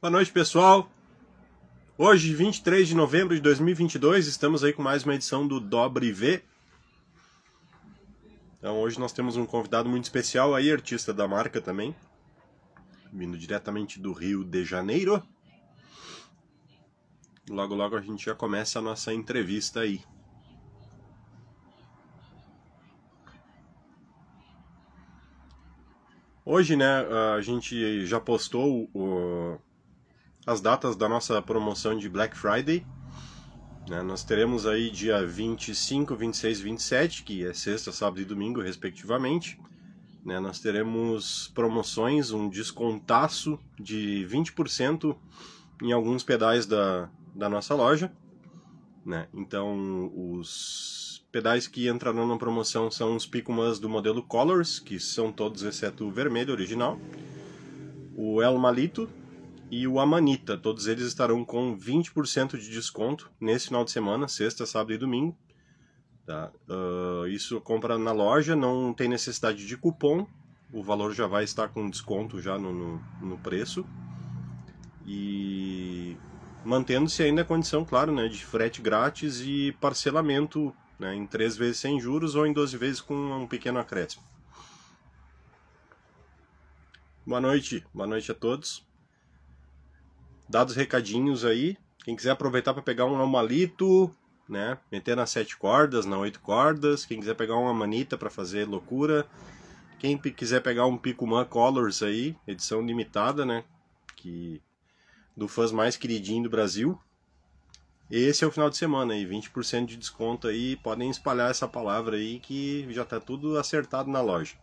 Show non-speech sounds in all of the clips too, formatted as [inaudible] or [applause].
Boa noite, pessoal. Hoje, 23 de novembro de 2022, estamos aí com mais uma edição do Dobre V. Então, hoje nós temos um convidado muito especial aí, artista da marca também, vindo diretamente do Rio de Janeiro. Logo, logo a gente já começa a nossa entrevista aí. Hoje, né, a gente já postou o, as datas da nossa promoção de Black Friday. Né? Nós teremos aí dia 25, 26 e 27, que é sexta, sábado e domingo, respectivamente. Né? Nós teremos promoções, um descontaço de 20% em alguns pedais da, da nossa loja. Né? Então, os pedais que entrarão na promoção são os Picumas do modelo Colors, que são todos exceto o vermelho original. O El Malito, e o Amanita. Todos eles estarão com 20% de desconto nesse final de semana, sexta, sábado e domingo. Tá? Uh, isso compra na loja, não tem necessidade de cupom, o valor já vai estar com desconto já no, no, no preço. E mantendo-se ainda a condição, claro, né, de frete grátis e parcelamento né, em 3 vezes sem juros ou em 12 vezes com um pequeno acréscimo. Boa noite, boa noite a todos dados recadinhos aí. Quem quiser aproveitar para pegar um amalito, né? Meter nas sete cordas, nas oito cordas. Quem quiser pegar uma manita para fazer loucura. Quem quiser pegar um Picumã Colors aí, edição limitada, né? Que do fãs mais queridinho do Brasil. Esse é o final de semana aí, 20% de desconto aí. Podem espalhar essa palavra aí que já está tudo acertado na loja.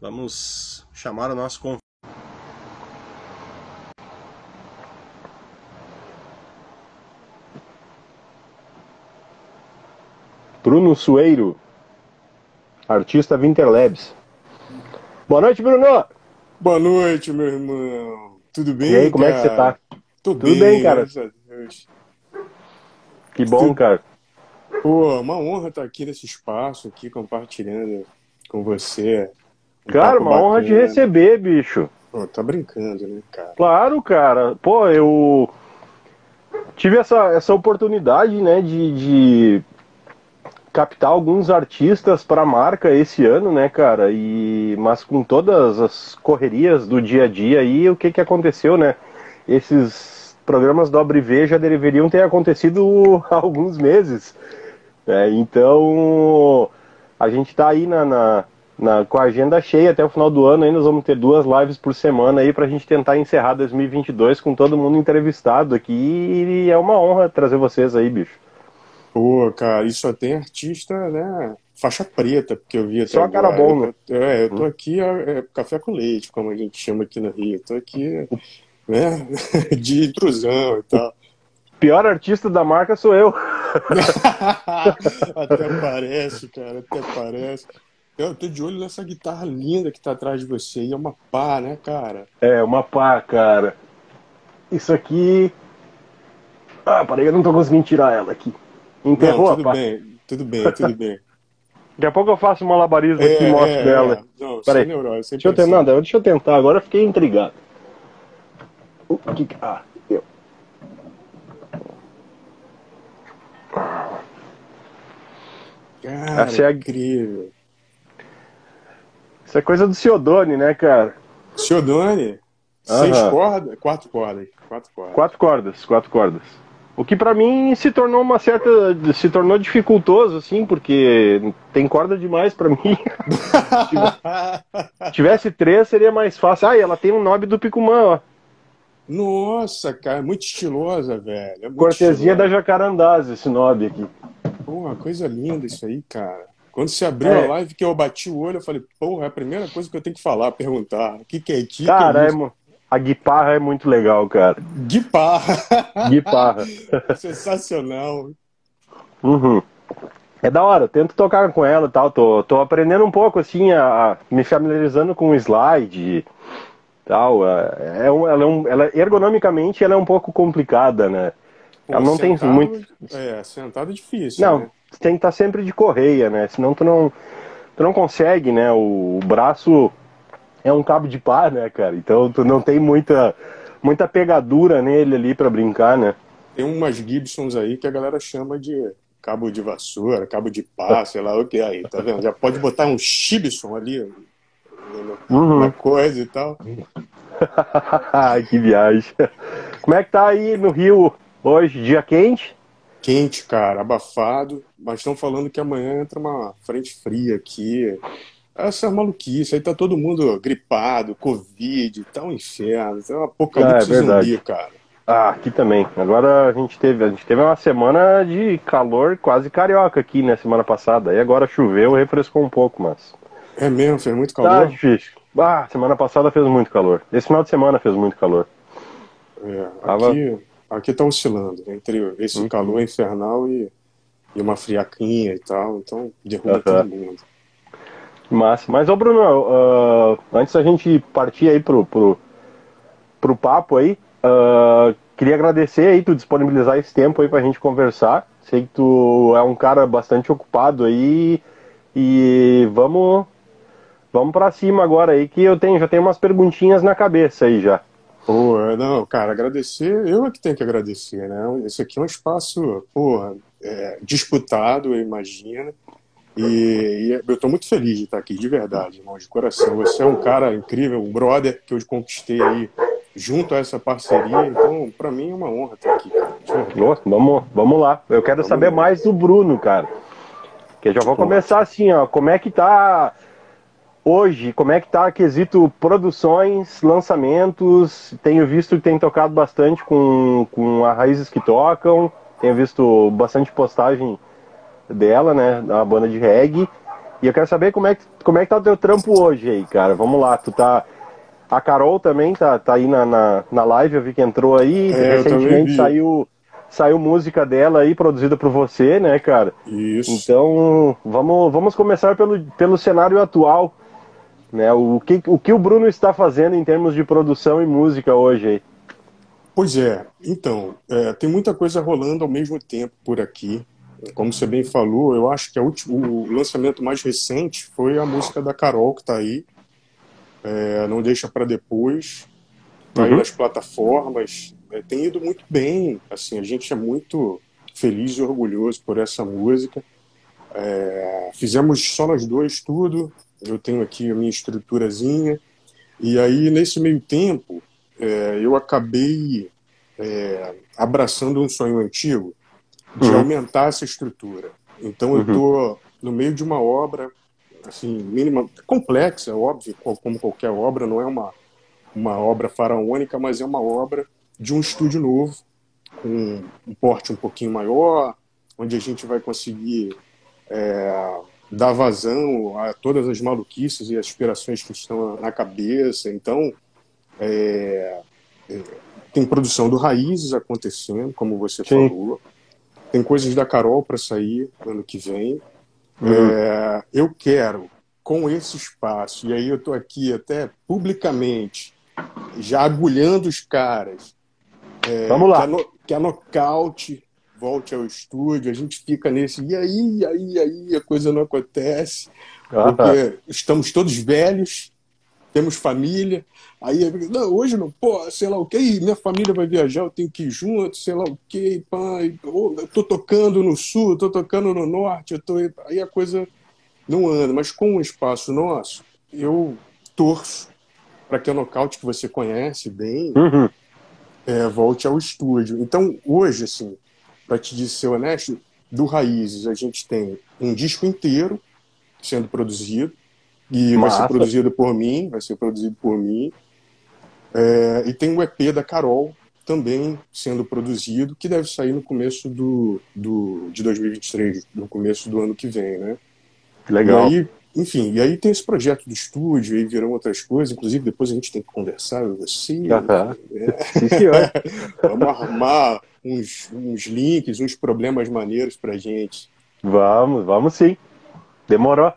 Vamos chamar o nosso Bruno Sueiro, artista Winterlabs. Boa noite, Bruno! Boa noite, meu irmão. Tudo bem? E aí, como cara? é que você tá? Tudo, Tudo bem, bem cara. Que bom, Tudo... cara. Pô, uma honra estar aqui nesse espaço, aqui compartilhando com você. Um cara, uma bacana. honra de receber, bicho. Pô, tá brincando, né, cara? Claro, cara. Pô, eu tive essa, essa oportunidade, né, de, de captar alguns artistas para a marca esse ano, né, cara? E mas com todas as correrias do dia a dia aí, o que que aconteceu, né? Esses programas do V já deveriam ter acontecido [laughs] há alguns meses. Né? Então a gente está aí na, na, na, com a agenda cheia até o final do ano. Aí nós vamos ter duas lives por semana aí para a gente tentar encerrar 2022 com todo mundo entrevistado aqui. E é uma honra trazer vocês aí, bicho. Pô, cara, e só tem artista, né? Faixa preta, porque eu vi até Só cara bom, né? É, eu tô aqui, é, é, café com leite, como a gente chama aqui no Rio. Eu tô aqui, né? [laughs] De intrusão e tal. Pior artista da marca sou eu. [laughs] até parece, cara, até parece. Eu tô de olho nessa guitarra linda que tá atrás de você. E é uma pá, né, cara? É, uma pá, cara. Isso aqui. Ah, peraí, eu não tô conseguindo tirar ela aqui. Enterrou não, tudo a bem, tudo bem, tudo bem. [laughs] Daqui a pouco eu faço uma malabarismo é, aqui e mostro é, dela. É. Não, Peraí. Neurose, deixa, eu tentar, não, deixa eu tentar, agora eu fiquei intrigado. O que Ah, eu. Cara, Essa é a... incrível. Isso é coisa do Ciodone, né, cara? Ciodone? Seis cordas? Quatro cordas. Quatro cordas. Quatro cordas, quatro cordas. O que para mim se tornou uma certa. se tornou dificultoso, assim, porque tem corda demais para [laughs] mim. Se tivesse três, seria mais fácil. Ah, e ela tem um nome do Picumã, ó. Nossa, cara, é muito estilosa, velho. É muito Cortesia estilosa. da Jacarandás, esse nome aqui. Pô, coisa linda isso aí, cara. Quando você abriu é. a live que eu bati o olho, eu falei, porra, é a primeira coisa que eu tenho que falar, perguntar. O que, que é que Cara, é, é, a guitarra é muito legal, cara. Guitarra. Guitarra. [laughs] Sensacional. Uhum. É da hora, tento tocar com ela e tal. Tô, tô aprendendo um pouco, assim, a, a me familiarizando com o slide tal. É, é um, ela é um, ela, ergonomicamente, ela é um pouco complicada, né? Pô, ela não sentado, tem muito. É, sentado é difícil. Não, né? tem que estar tá sempre de correia, né? Senão tu não, tu não consegue, né? O, o braço é um cabo de pá, né, cara? Então tu não tem muita muita pegadura nele ali para brincar, né? Tem umas Gibsons aí que a galera chama de cabo de vassoura, cabo de pá, [laughs] sei lá o que aí, tá vendo? Já pode botar um Chibson ali uhum. na coisa e tal. [laughs] que viagem. Como é que tá aí no Rio hoje? Dia quente? Quente, cara, abafado, mas estão falando que amanhã entra uma frente fria aqui. Essa maluquice, aí tá todo mundo gripado, Covid, tá um inferno, tá um apocalipse é, é zumbi, cara. Ah, aqui também. Agora a gente teve, a gente teve uma semana de calor quase carioca aqui, né, semana passada. E agora choveu, refrescou um pouco, mas. É mesmo, fez muito calor. Tá difícil. Ah, semana passada fez muito calor. Esse final de semana fez muito calor. É, aqui, aqui tá oscilando entre esse hum. calor infernal e, e uma friaquinha e tal, então derruba uhum. todo mundo. Massa. Mas, ô Bruno, uh, antes da gente partir aí pro, pro, pro papo aí, uh, queria agradecer aí tu disponibilizar esse tempo aí pra gente conversar. Sei que tu é um cara bastante ocupado aí e vamos vamos para cima agora aí que eu tenho já tenho umas perguntinhas na cabeça aí já. Pô, não, cara, agradecer, eu é que tenho que agradecer, né? Esse aqui é um espaço, porra, é, disputado, eu imagino. E, e, eu estou muito feliz de estar aqui, de verdade, irmão, de coração. Você é um cara incrível, um brother que eu conquistei aí junto a essa parceria. Então, para mim é uma honra estar aqui, cara. vamos, vamos lá. Eu quero vamos saber lá. mais do Bruno, cara. Que já vou começar assim, ó. Como é que tá hoje? Como é que tá quesito produções, lançamentos? Tenho visto que tem tocado bastante com, com as raízes que tocam. Tenho visto bastante postagem dela, né? Da banda de reggae. E eu quero saber como é que, como é que tá o teu trampo hoje aí, cara. Vamos lá, tu tá. A Carol também tá, tá aí na, na, na live, eu vi que entrou aí. É, recentemente saiu, saiu música dela aí, produzida por você, né, cara? Isso. Então, vamos, vamos começar pelo, pelo cenário atual. Né? O, que, o que o Bruno está fazendo em termos de produção e música hoje aí? Pois é, então, é, tem muita coisa rolando ao mesmo tempo por aqui. Como você bem falou, eu acho que o lançamento mais recente foi a música da Carol, que está aí. É, não deixa para depois. Está uhum. aí nas plataformas. É, tem ido muito bem. Assim, a gente é muito feliz e orgulhoso por essa música. É, fizemos só nós dois tudo. Eu tenho aqui a minha estruturazinha. E aí, nesse meio tempo, é, eu acabei é, abraçando um sonho antigo de uhum. aumentar essa estrutura. Então eu estou uhum. no meio de uma obra assim mínima complexa, óbvio, como qualquer obra, não é uma uma obra faraônica, mas é uma obra de um estúdio novo com um porte um pouquinho maior, onde a gente vai conseguir é, dar vazão a todas as maluquices e aspirações que estão na cabeça. Então, é, é, tem produção do Raízes acontecendo, como você Sim. falou. Tem coisas da Carol para sair ano que vem. Uhum. É, eu quero, com esse espaço, e aí eu estou aqui até publicamente, já agulhando os caras. É, Vamos lá. Que a, no, que a nocaute volte ao estúdio, a gente fica nesse, e aí, e aí, e aí, a coisa não acontece, ah, porque tá. estamos todos velhos, temos família, Aí, não, hoje não, pô, sei lá o que, minha família vai viajar, eu tenho que ir junto, sei lá o que, pai, eu tô tocando no sul, tô tocando no norte, eu tô... aí a coisa não anda. Mas com o espaço nosso, eu torço para que a nocaute que você conhece bem uhum. é, volte ao estúdio. Então, hoje, assim, para te ser honesto, do Raízes a gente tem um disco inteiro sendo produzido, e Massa. vai ser produzido por mim, vai ser produzido por mim. É, e tem o EP da Carol também sendo produzido, que deve sair no começo do, do, de 2023, no começo do ano que vem, né? Legal. E aí, enfim, e aí tem esse projeto do estúdio, aí virão outras coisas, inclusive depois a gente tem que conversar, você. Uhum. É. [laughs] Sim, [laughs] Vamos arrumar uns, uns links, uns problemas maneiros pra gente. Vamos, vamos sim. Demorou.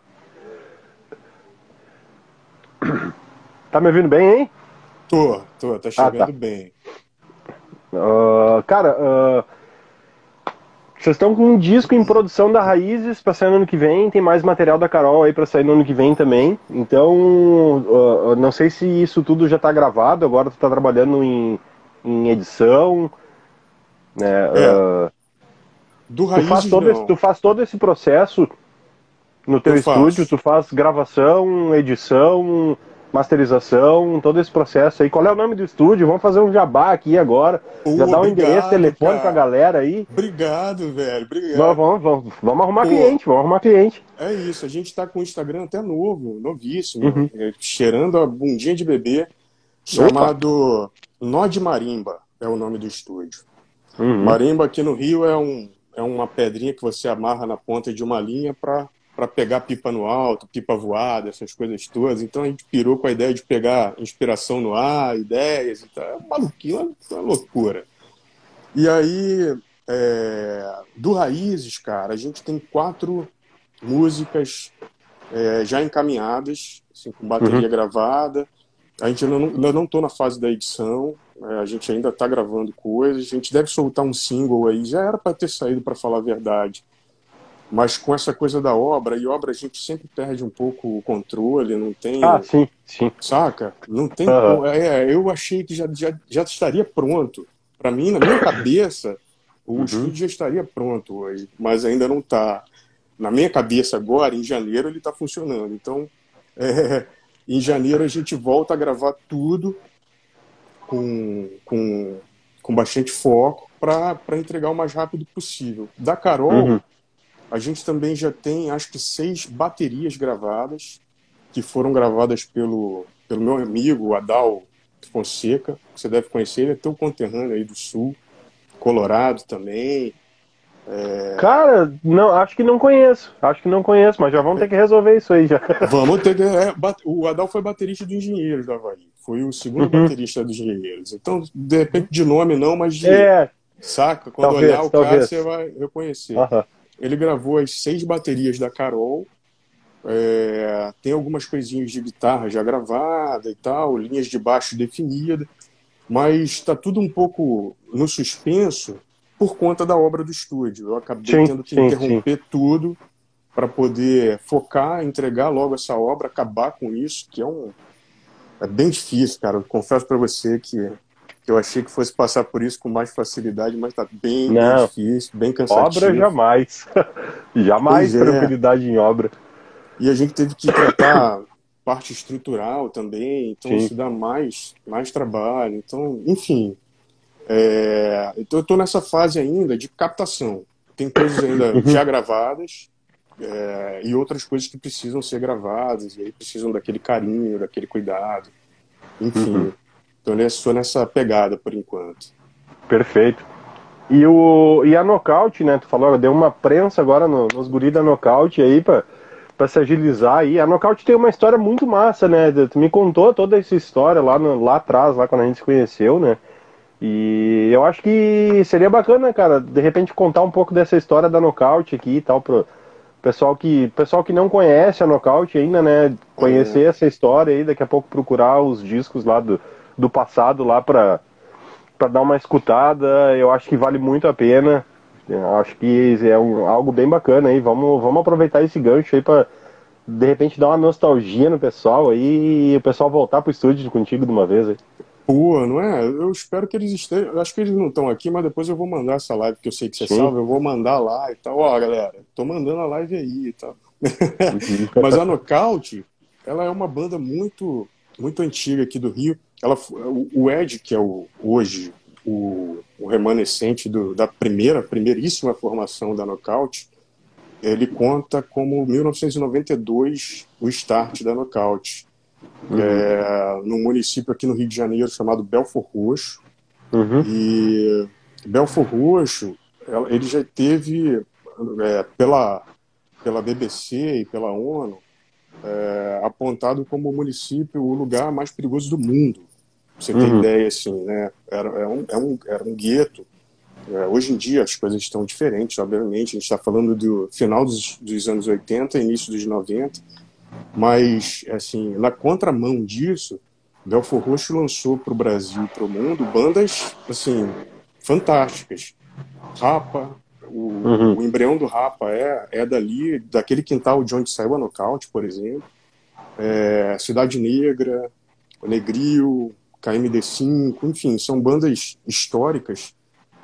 [clears throat] Tá me ouvindo bem, hein? Tô, tô, tá chegando ah, tá. bem. Uh, cara, uh, vocês estão com um disco em produção da Raízes para sair no ano que vem, tem mais material da Carol aí para sair no ano que vem também. Então, uh, não sei se isso tudo já tá gravado, agora tu tá trabalhando em, em edição? Né? É. Do Raízes, tu, faz todo esse, tu faz todo esse processo no teu Eu estúdio, faço. tu faz gravação, edição, masterização, todo esse processo aí. Qual é o nome do estúdio? Vamos fazer um jabá aqui agora. Pô, Já dá um endereço, telefone cara. pra galera aí. Obrigado, velho. Obrigado. Vamos, vamos, vamos, vamos arrumar Pô, cliente, vamos arrumar cliente. É isso, a gente tá com o Instagram até novo, novíssimo, uhum. É, cheirando a bundinha de bebê, chamado Nó de Marimba, é o nome do estúdio. Uhum. Marimba aqui no Rio é, um, é uma pedrinha que você amarra na ponta de uma linha para para pegar pipa no alto, pipa voada, essas coisas todas. Então a gente pirou com a ideia de pegar inspiração no ar, ideias e tal. É maluquinho, é uma loucura. E aí, é, do Raízes, cara, a gente tem quatro músicas é, já encaminhadas, assim, com bateria uhum. gravada. A gente ainda não, ainda não tô na fase da edição, é, a gente ainda está gravando coisas. A gente deve soltar um single aí, já era para ter saído, para falar a verdade mas com essa coisa da obra, e obra a gente sempre perde um pouco o controle, não tem. Ah, sim, sim. Saca? Não tem. Uhum. É, eu achei que já, já, já estaria pronto. Para mim, na minha cabeça, o uhum. estúdio já estaria pronto hoje, mas ainda não está. Na minha cabeça agora, em janeiro, ele está funcionando. Então, é, em janeiro a gente volta a gravar tudo com, com, com bastante foco para entregar o mais rápido possível. Da Carol. Uhum a gente também já tem, acho que, seis baterias gravadas, que foram gravadas pelo, pelo meu amigo Adal Fonseca, que você deve conhecer, ele é teu conterrâneo aí do Sul, Colorado também. É... Cara, não, acho que não conheço. Acho que não conheço, mas já vamos ter que resolver isso aí já. [laughs] Vamos ter que. É, o Adal foi baterista do Engenheiros da Havaí. Foi o segundo uhum. baterista dos Engenheiros. Então, de repente, de nome não, mas de. É. Saca? Quando talvez, olhar o talvez. cara, você vai reconhecer. Uhum. Ele gravou as seis baterias da Carol. É, tem algumas coisinhas de guitarra já gravada e tal, linhas de baixo definidas, mas está tudo um pouco no suspenso por conta da obra do estúdio. Eu acabei sim, tendo que sim, interromper sim. tudo para poder focar, entregar logo essa obra, acabar com isso, que é um é bem difícil, cara. Eu confesso para você que eu achei que fosse passar por isso com mais facilidade, mas está bem, bem, difícil, bem cansativo. Obra jamais. [laughs] jamais é. tranquilidade em obra. E a gente teve que tratar parte estrutural também, então Sim. isso dá mais, mais trabalho. Então, enfim, é, então eu estou nessa fase ainda de captação. Tem coisas ainda uhum. já gravadas é, e outras coisas que precisam ser gravadas, e aí precisam daquele carinho, daquele cuidado. Enfim, uhum. Então estou nessa pegada por enquanto. Perfeito. E, o, e a nocaute, né? Tu falou, deu uma prensa agora no, nos guris da nocaute aí pra, pra se agilizar aí. A nocaute tem uma história muito massa, né? Tu me contou toda essa história lá, no, lá atrás, lá quando a gente se conheceu, né? E eu acho que seria bacana, cara, de repente contar um pouco dessa história da nocaute aqui e tal, pro pessoal que, pessoal que não conhece a nocaute ainda, né? Conhecer é. essa história aí, daqui a pouco procurar os discos lá do, do passado lá para dar uma escutada. Eu acho que vale muito a pena. Eu acho que é um, algo bem bacana aí. Vamos, vamos aproveitar esse gancho aí para de repente dar uma nostalgia no pessoal aí e o pessoal voltar pro estúdio contigo de uma vez aí. Pô, não é? Eu espero que eles estejam. Acho que eles não estão aqui, mas depois eu vou mandar essa live, que eu sei que você Sim. salva, eu vou mandar lá e tal. Ó, galera, tô mandando a live aí e tal. Uhum. [laughs] mas a Nocaute, ela é uma banda muito, muito antiga aqui do Rio ela, o Ed, que é o, hoje o, o remanescente do, da primeira, primeiríssima formação da Knockout, ele conta como 1992 o start da Knockout. Uhum. É, num município aqui no Rio de Janeiro chamado Belfor Roxo. Uhum. E Belfor Roxo, ele já teve, é, pela, pela BBC e pela ONU, é, apontado como o município, o lugar mais perigoso do mundo. Pra você uhum. ideia, assim, né? Era, era, um, era, um, era um gueto. É, hoje em dia as coisas estão diferentes, obviamente. A gente está falando do final dos, dos anos 80, início dos 90. Mas, assim, na contramão disso, Belfor Roxo lançou para o Brasil e para o mundo bandas, assim, fantásticas. Rapa, o, uhum. o, embrião do Rapa é, é dali, daquele quintal de onde saiu a Nocaute, por exemplo. É, Cidade Negra, o Negril, KMD5, enfim, são bandas históricas.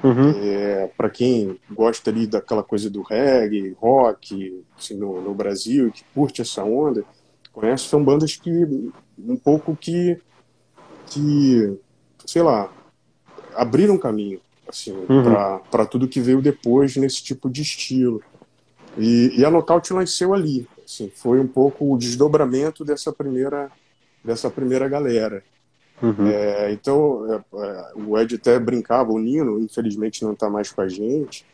Uhum. É, para quem gosta ali daquela coisa do reggae, rock, assim, no, no Brasil, que curte essa onda, conhece, são bandas que um pouco que, que sei lá, abriram caminho assim, Uhum. para tudo que veio depois nesse tipo de estilo. E, e a Nocaute nasceu ali. Assim, foi um pouco o desdobramento dessa primeira, dessa primeira galera. Uhum. É, então, é, é, o Ed até brincava, o Nino, infelizmente não está mais com a gente.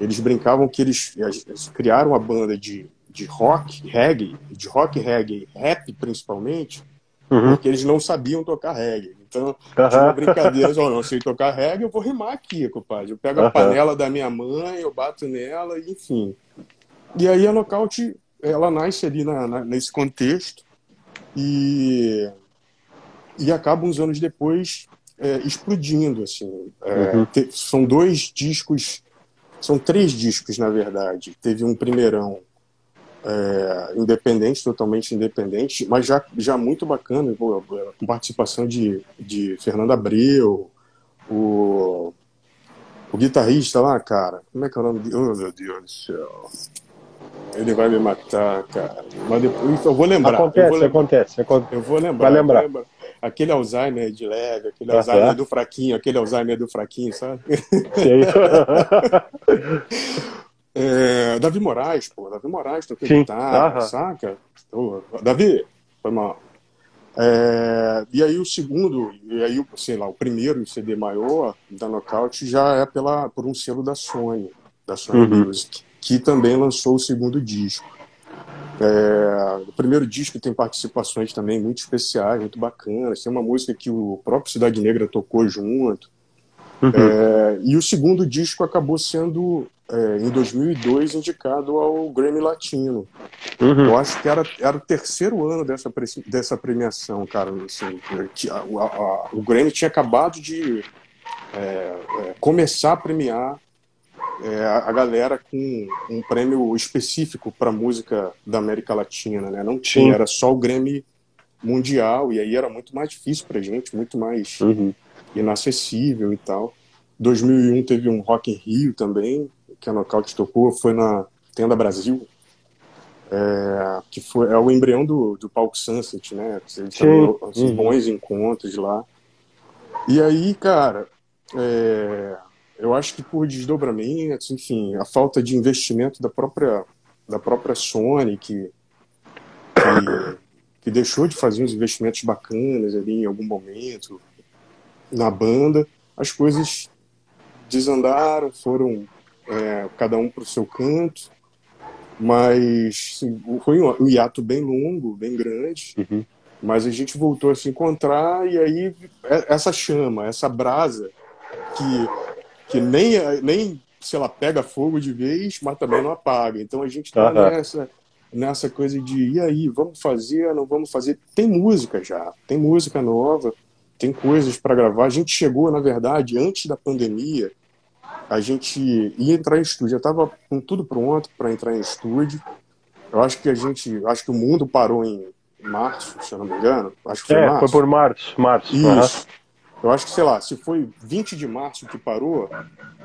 Eles brincavam que eles, eles criaram a banda de, de rock, reggae, de rock, reggae, rap principalmente, Uhum. porque eles não sabiam tocar reggae. Então, tinha uma brincadeira, ó, não sei tocar reggae, eu vou rimar aqui, compadre. Eu pego a Aham. panela da minha mãe, eu bato nela, enfim. E aí a Nocaute, ela nasce ali na, na- nesse contexto e, e acaba uns anos depois é, explodindo, assim. É, Uhum. te- são dois discos, são três discos, na verdade. Teve um primeirão é, independente, totalmente independente, mas já, já muito bacana, com participação de, de Fernando Abreu, o, o guitarrista lá, cara, como é que é o nome dele? Oh, meu Deus do céu. Ele vai me matar, cara. Mas depois eu vou lembrar. eu, Acontece, vou lembrar acontece, acontece. eu vou lembrar. Vai lembrar. eu. Aquele Alzheimer de leve, aquele Aham. Alzheimer do fraquinho, aquele Alzheimer do fraquinho, sabe? Sei. [laughs] [laughs] É, Davi Moraes, pô, Davi Moraes tocou Sim, guitarra, aham. saca? Ô, Davi, foi mal. É, e aí o segundo, e aí, sei lá, o primeiro CD maior da Knockout já é pela, por um selo da Sony, da Sony Uhum. Music, que também lançou o segundo disco. É, o primeiro disco tem participações também muito especiais, muito bacanas. Tem uma música que o próprio Cidade Negra tocou junto. Uhum. É, e o segundo disco acabou sendo, é, em 2002, indicado ao Grammy Latino. Uhum. Eu acho que era, era o terceiro ano dessa, dessa premiação, cara. Assim, que a- a- a- o Grammy tinha acabado de é, é, começar a premiar é, a, galera com um prêmio específico para música da América Latina, né? Não tinha, Sim. era só o Grammy mundial e aí era muito mais difícil pra gente, muito mais Uhum. inacessível e tal. 2001 teve um Rock in Rio também, que a Knockout tocou, foi na Tenda Brasil, é, que foi, é o embrião do, do Palco Sunset, né? Também assim, Uhum. bons encontros lá. E aí, cara, é, eu acho que por desdobramentos, enfim, a falta de investimento da própria, da própria Sony, que, que, que deixou de fazer uns investimentos bacanas ali em algum momento na banda, as coisas desandaram, foram é, cada um para o seu canto, mas sim, foi um, um hiato bem longo, bem grande, Uhum. mas a gente voltou a se encontrar e aí é- essa chama, essa brasa que, que nem, nem, sei lá, pega fogo de vez, mas também não apaga. Então a gente tá Aham. nessa, nessa coisa de, e aí, vamos fazer, não vamos fazer? Tem música já, tem música nova, tem coisas para gravar. A gente chegou, na verdade, antes da pandemia, a gente ia entrar em estúdio, já estava com tudo pronto para entrar em estúdio. Eu acho que a gente, acho que o mundo parou em março, se eu não me engano. Acho que foi É, março. foi por março. Março. Isso. Eu acho que, sei lá, se foi 20 de março que parou,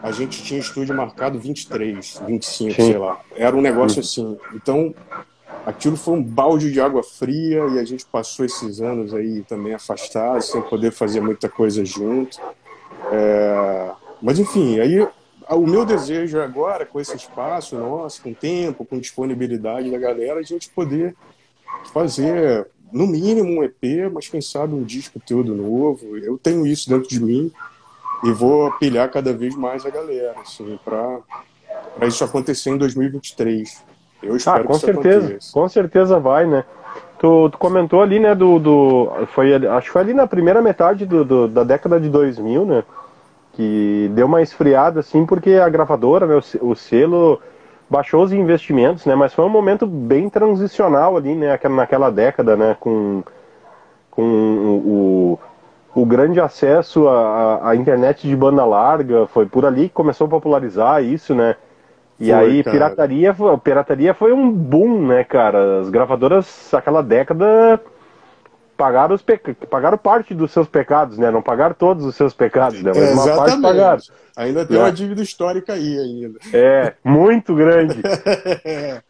a gente tinha estúdio marcado 23, 25, Sim. sei lá. Era um negócio assim. Então, aquilo foi um balde de água fria e a gente passou esses anos aí também afastado, sem poder fazer muita coisa junto. É, Mas, enfim, aí o meu desejo é agora, com esse espaço nosso, com tempo, com disponibilidade da galera, a gente poder fazer no mínimo um EP, mas quem sabe um disco todo novo. Eu tenho isso dentro de mim e vou pilhar cada vez mais a galera, assim, para isso acontecer em 2023. Eu espero Ah, com que isso certeza, aconteça. com certeza vai, né? Tu, tu comentou ali, né, do, do foi, acho que foi ali na primeira metade do, do- da década de 2000, né, que deu uma esfriada, assim, porque a gravadora, né, o, se- o selo baixou os investimentos, né, mas foi um momento bem transicional ali, né, aquela- naquela década, né, com, com o, o, grande acesso à, internet de banda larga, foi por ali que começou a popularizar isso, né, e Foi, aí, cara. pirataria, pirataria foi um boom, né, cara? As gravadoras, aquela década, pagaram, os peca... pagaram parte dos seus pecados, né? Não pagaram todos os seus pecados, né? Mas É, uma parte pagaram. Ainda tem É. uma dívida histórica aí ainda. É, muito grande. [laughs]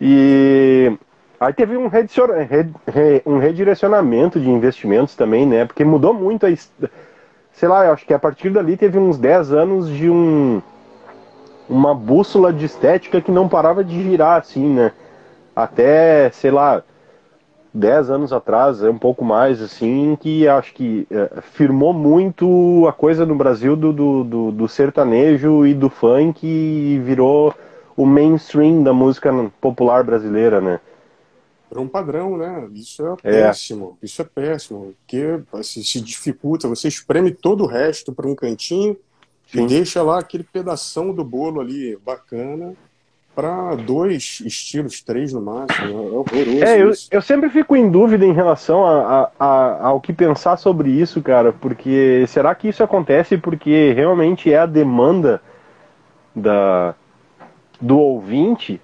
E aí teve um, rediciona- um redirecionamento de investimentos também, né? Porque mudou muito a. Sei lá, eu acho que a partir dali teve uns 10 anos de um. Uma bússola de estética que não parava de girar, assim, né? Até, sei lá, 10 anos atrás, é um pouco mais, assim, que acho que eh, firmou muito a coisa no Brasil do, do, do, do sertanejo e do funk e virou o mainstream da música popular brasileira, né? Para um padrão, né? Isso é É. péssimo. Isso é péssimo. Porque assim, se dificulta, você espreme todo o resto para um cantinho Sim. e deixa lá aquele pedação do bolo ali bacana para dois estilos, três no máximo. É horroroso É, eu, eu sempre fico em dúvida em relação a, a- a- ao que pensar sobre isso, cara, porque será que isso acontece porque realmente é a demanda da, do ouvinte?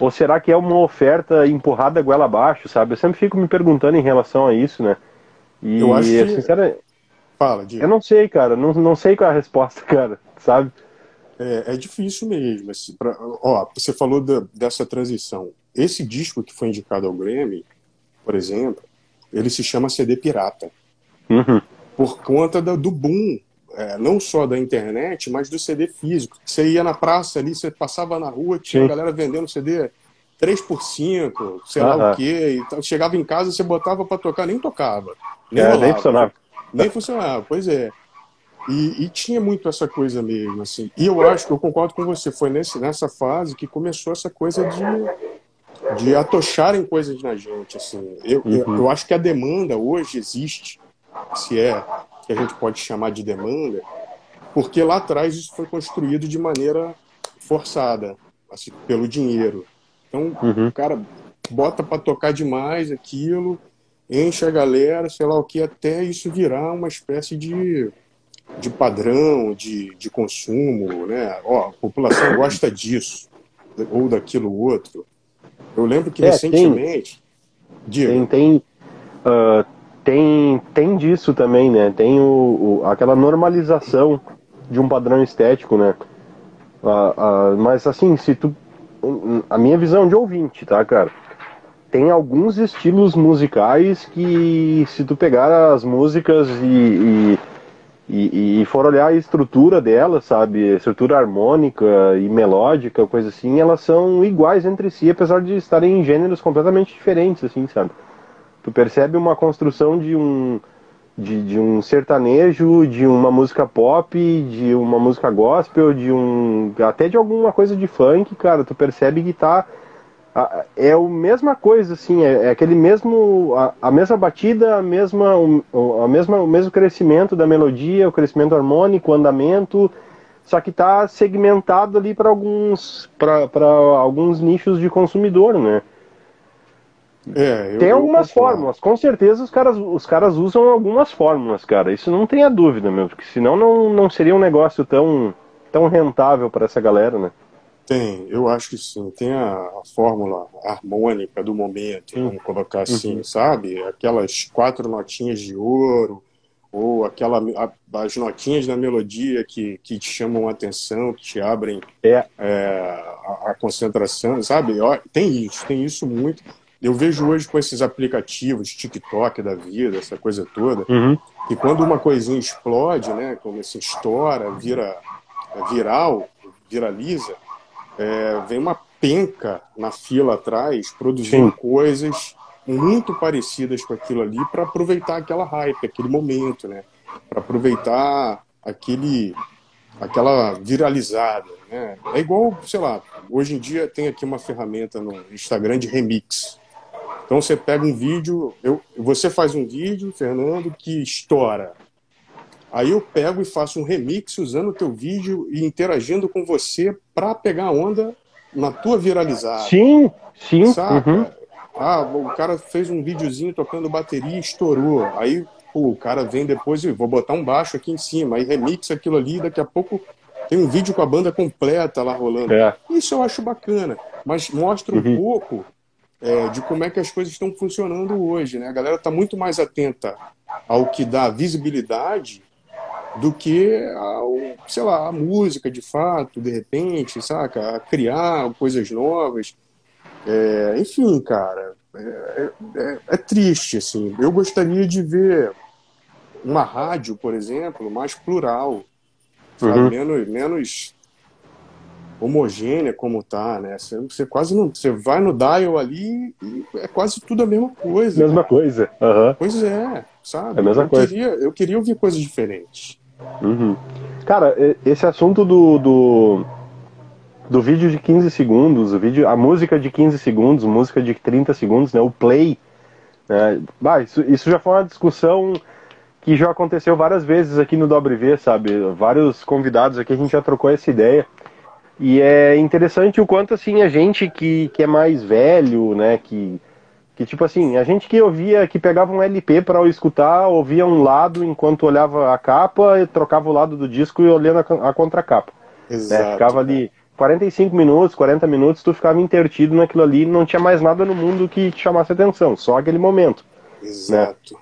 Ou será que é uma oferta empurrada goela abaixo, sabe? Eu sempre fico me perguntando em relação a isso, né? E, Eu acho que- Fala, Diego. eu não sei, cara, não, não sei qual é a resposta, [laughs] cara, sabe? É, é difícil mesmo. assim, pra- ó, você falou da- dessa transição. Esse disco que foi indicado ao Grammy, por exemplo, ele se chama CD Pirata. Uhum. por conta da- do boom, é, não só da internet, mas do CD físico. Você ia na praça ali, você passava na rua, tinha Sim. a galera vendendo CD 3 por 5, sei lá Aham. o quê. E. Chegava em casa, você botava para tocar, nem tocava. Nem, É, rolava. nem funcionava. Nem funcionava, pois é. E, e tinha muito essa coisa mesmo, assim. E eu acho que eu concordo com você, foi nesse, nessa fase que começou essa coisa de, de atocharem coisas na gente, assim. Eu, eu, Uhum. eu acho que a demanda hoje existe, se é que a gente pode chamar de demanda, porque lá atrás isso foi construído de maneira forçada, assim, pelo dinheiro. Então, Uhum. o cara bota para tocar demais aquilo, enche a galera, sei lá o que, até isso virar uma espécie de, de padrão de, de consumo, né? Ó, a população [coughs] gosta disso, ou daquilo outro. Eu lembro que É, recentemente. Diga. Tem, tem, ah, tem, tem disso também, né? Tem o, o- aquela normalização de um padrão estético, né? Ah, ah, mas assim, se tu. A minha visão de ouvinte, tá, cara? Tem alguns estilos musicais que, se tu pegar as músicas e, e, e, e for olhar a estrutura delas, sabe? Estrutura harmônica e melódica, coisa assim, elas são iguais entre si, apesar de estarem em gêneros completamente diferentes, assim, sabe? Tu percebe uma construção de um de, de um sertanejo, de uma música pop, de uma música gospel, de um até de alguma coisa de funk, cara. Tu percebe que tá é a mesma coisa, assim, é, é aquele mesmo a, a mesma batida, a mesma o, a mesma o mesmo crescimento da melodia, o crescimento harmônico, o andamento, só que tá segmentado ali para alguns para alguns nichos de consumidor, né? É, eu- Tem algumas fórmulas, com certeza os caras, os caras usam algumas fórmulas, cara. Isso não tenha dúvida, meu, porque senão não, não seria um negócio tão, tão rentável para essa galera, né? Tem, eu acho que sim. Tem a, a fórmula harmônica do momento, Hum. vamos colocar assim, Uhum. sabe? Aquelas quatro notinhas de ouro, ou aquela, a- as notinhas da melodia que, que te chamam a atenção, que te abrem É. é, a, a concentração, sabe? Tem isso, tem isso muito. Eu vejo hoje com esses aplicativos, TikTok da vida, essa coisa toda, Uhum. que quando uma coisinha explode, né, como assim, estoura, vira é viral, viraliza, é, vem uma penca na fila atrás produzindo Sim. coisas muito parecidas com aquilo ali para aproveitar aquela hype, aquele momento, né? Para aproveitar aquele aquela viralizada, né? É igual, sei lá, hoje em dia tem aqui uma ferramenta no Instagram de remix. Então você pega um vídeo, eu, você faz um vídeo, Fernando, que estoura. Aí eu pego e faço um remix usando o teu vídeo e interagindo com você para pegar a onda na tua viralizada. Sim, sim. Saca? Uhum. Ah, o cara fez um videozinho tocando bateria e estourou. Aí pô, o cara vem depois e vou botar um baixo aqui em cima. Aí remixa aquilo ali, daqui a pouco tem um vídeo com a banda completa lá rolando. É. Isso eu acho bacana, mas mostra um Uhum. pouco é, de como é que as coisas estão funcionando hoje. Né? A galera está muito mais atenta ao que dá visibilidade do que ao, sei lá, a música de fato, de repente, saca? A criar coisas novas. É, enfim, cara, é, é, é, triste, assim. Eu gostaria de ver uma rádio, por exemplo, mais plural, uhum. menos, menos homogênea como tá, né? Você, você, quase não. Você vai no dial ali e é quase tudo a mesma coisa. Mesma né? coisa. Uhum. Pois é, sabe? É a mesma eu coisa. Queria, eu queria ouvir coisas diferentes. Uhum. Cara, esse assunto do, do, do vídeo de 15 segundos, o vídeo, a música de 15 segundos, música de 30 segundos, né? O play. Né? Isso, isso já foi uma discussão que já aconteceu várias vezes aqui no W, sabe? Vários convidados aqui a gente já trocou essa ideia. E é interessante o quanto assim a gente que, que é mais velho, né, que que tipo assim, a gente que ouvia, que pegava um LP para escutar, ouvia um lado enquanto olhava a capa, e trocava o lado do disco e olhando a, a contracapa. Né? Exato. Né? Ficava ali 45 minutos, 40 minutos, tu ficava intertido naquilo ali, não tinha mais nada no mundo que te chamasse atenção, só aquele momento. Né? Exato. Né?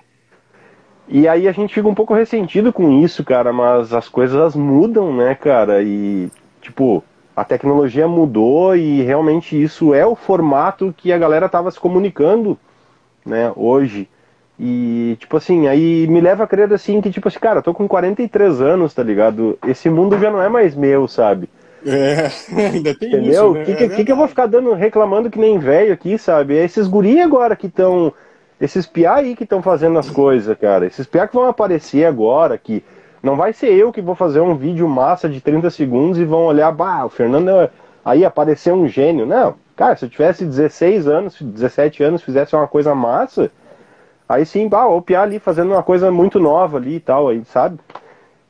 E aí a gente fica um pouco ressentido com isso, cara, mas as coisas mudam, né, cara? E, tipo, a tecnologia mudou e realmente isso é o formato que a galera tava se comunicando, né, hoje. E, tipo assim, aí me leva a crer assim que, tipo assim, cara, eu tô com 43 anos, tá ligado? Esse mundo já não é mais meu, sabe? É, [laughs] ainda tem Entendeu? isso. O né? que, que, é que, eu vou ficar dando, reclamando que nem velho aqui, sabe? É esses guri agora que estão. Esses piá aí que estão fazendo as coisas, cara. Esses piá que vão aparecer agora, que não vai ser eu que vou fazer um vídeo massa de 30 segundos e vão olhar, bah, o Fernando é... aí apareceu um gênio. Não, cara, se eu tivesse 16 anos, 17 anos, fizesse uma coisa massa, aí sim, bah, o Piá ali fazendo uma coisa muito nova ali e tal, aí, sabe?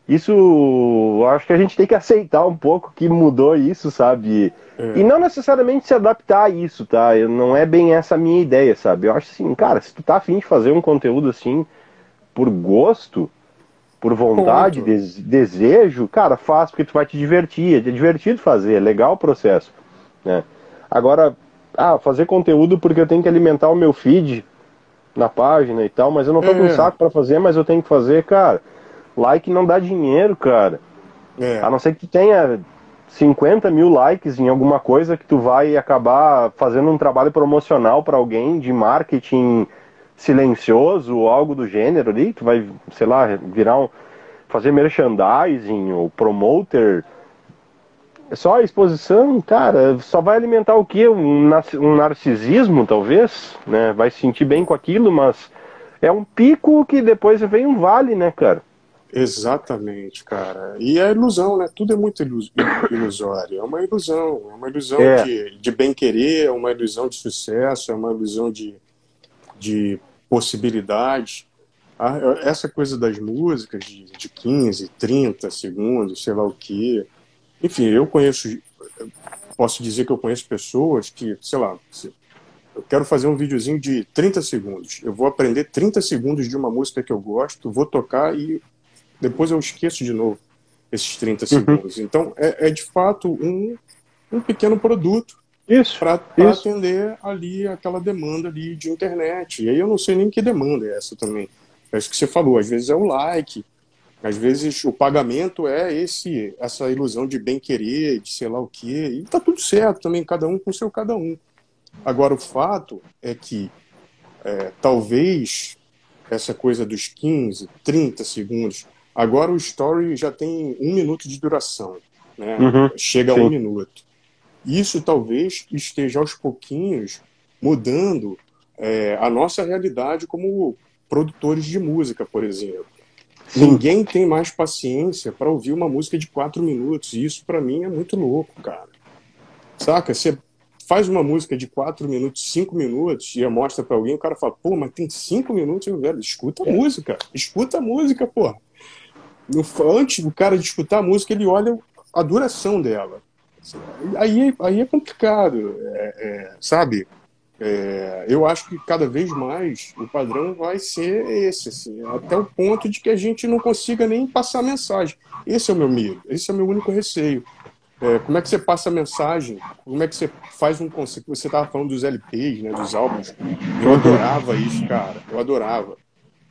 Isso, acho que a gente tem que aceitar um pouco que mudou isso, sabe? É. E não necessariamente se adaptar a isso, tá? Não é bem essa a minha ideia, sabe? Eu acho assim, cara, se tu tá afim de fazer um conteúdo assim, por gosto, por vontade, des, desejo, cara, faz porque tu vai te divertir, é divertido fazer, é legal o processo, né? Agora, ah, fazer conteúdo porque eu tenho que alimentar o meu feed na página e tal, mas eu não tô é. com saco para fazer, mas eu tenho que fazer, cara. Like não dá dinheiro, cara. É. A não ser que tu tenha 50 mil likes em alguma coisa que tu vai acabar fazendo um trabalho promocional para alguém de marketing silencioso ou algo do gênero ali, tu vai, sei lá, virar um. fazer merchandising ou promoter. Só a exposição, cara, só vai alimentar o quê? Um, um narcisismo, talvez, né? Vai se sentir bem com aquilo, mas é um pico que depois vem um vale, né, cara? Exatamente, cara. E é ilusão, né? Tudo é muito ilusório. É uma ilusão. É uma ilusão é. De, de bem-querer, é uma ilusão de sucesso, é uma ilusão de, de possibilidades. Essa coisa das músicas de, de 15, 30 segundos, sei lá o quê. Enfim, eu conheço, posso dizer que eu conheço pessoas que, sei lá, eu quero fazer um videozinho de 30 segundos. Eu vou aprender 30 segundos de uma música que eu gosto, vou tocar e depois eu esqueço de novo esses 30 uhum. segundos. Então, é, é, de fato um, um pequeno produto isso. Para atender ali aquela demanda ali de internet. E aí eu não sei nem que demanda é essa também. É isso que você falou, às vezes é o like, às vezes o pagamento é esse essa ilusão de bem querer, de sei lá o quê. E tá tudo certo também, cada um com seu cada um. Agora o fato é que é, talvez essa coisa dos 15, 30 segundos. Agora o story já tem um minuto de duração. Né? Uhum, Chega a um minuto. Isso talvez esteja aos pouquinhos mudando é, a nossa realidade como produtores de música, por exemplo. Sim. Ninguém tem mais paciência para ouvir uma música de quatro minutos. E isso para mim é muito louco, cara. Saca? Você faz uma música de quatro minutos, cinco minutos e mostra para alguém, o cara fala, pô, mas tem cinco minutos, eu, velho, escuta a é. música, escuta a música, pô. Antes do cara de escutar a música, ele olha a duração dela. Aí, aí é complicado, é, é, sabe? É, eu acho que cada vez mais o padrão vai ser esse, assim, até o ponto de que a gente não consiga nem passar mensagem. Esse é o meu medo, esse é o meu único receio. É, como é que você passa a mensagem? Como é que você faz um conceito? Você estava falando dos LPs, né, dos álbuns. Eu adorava isso, cara. Eu adorava.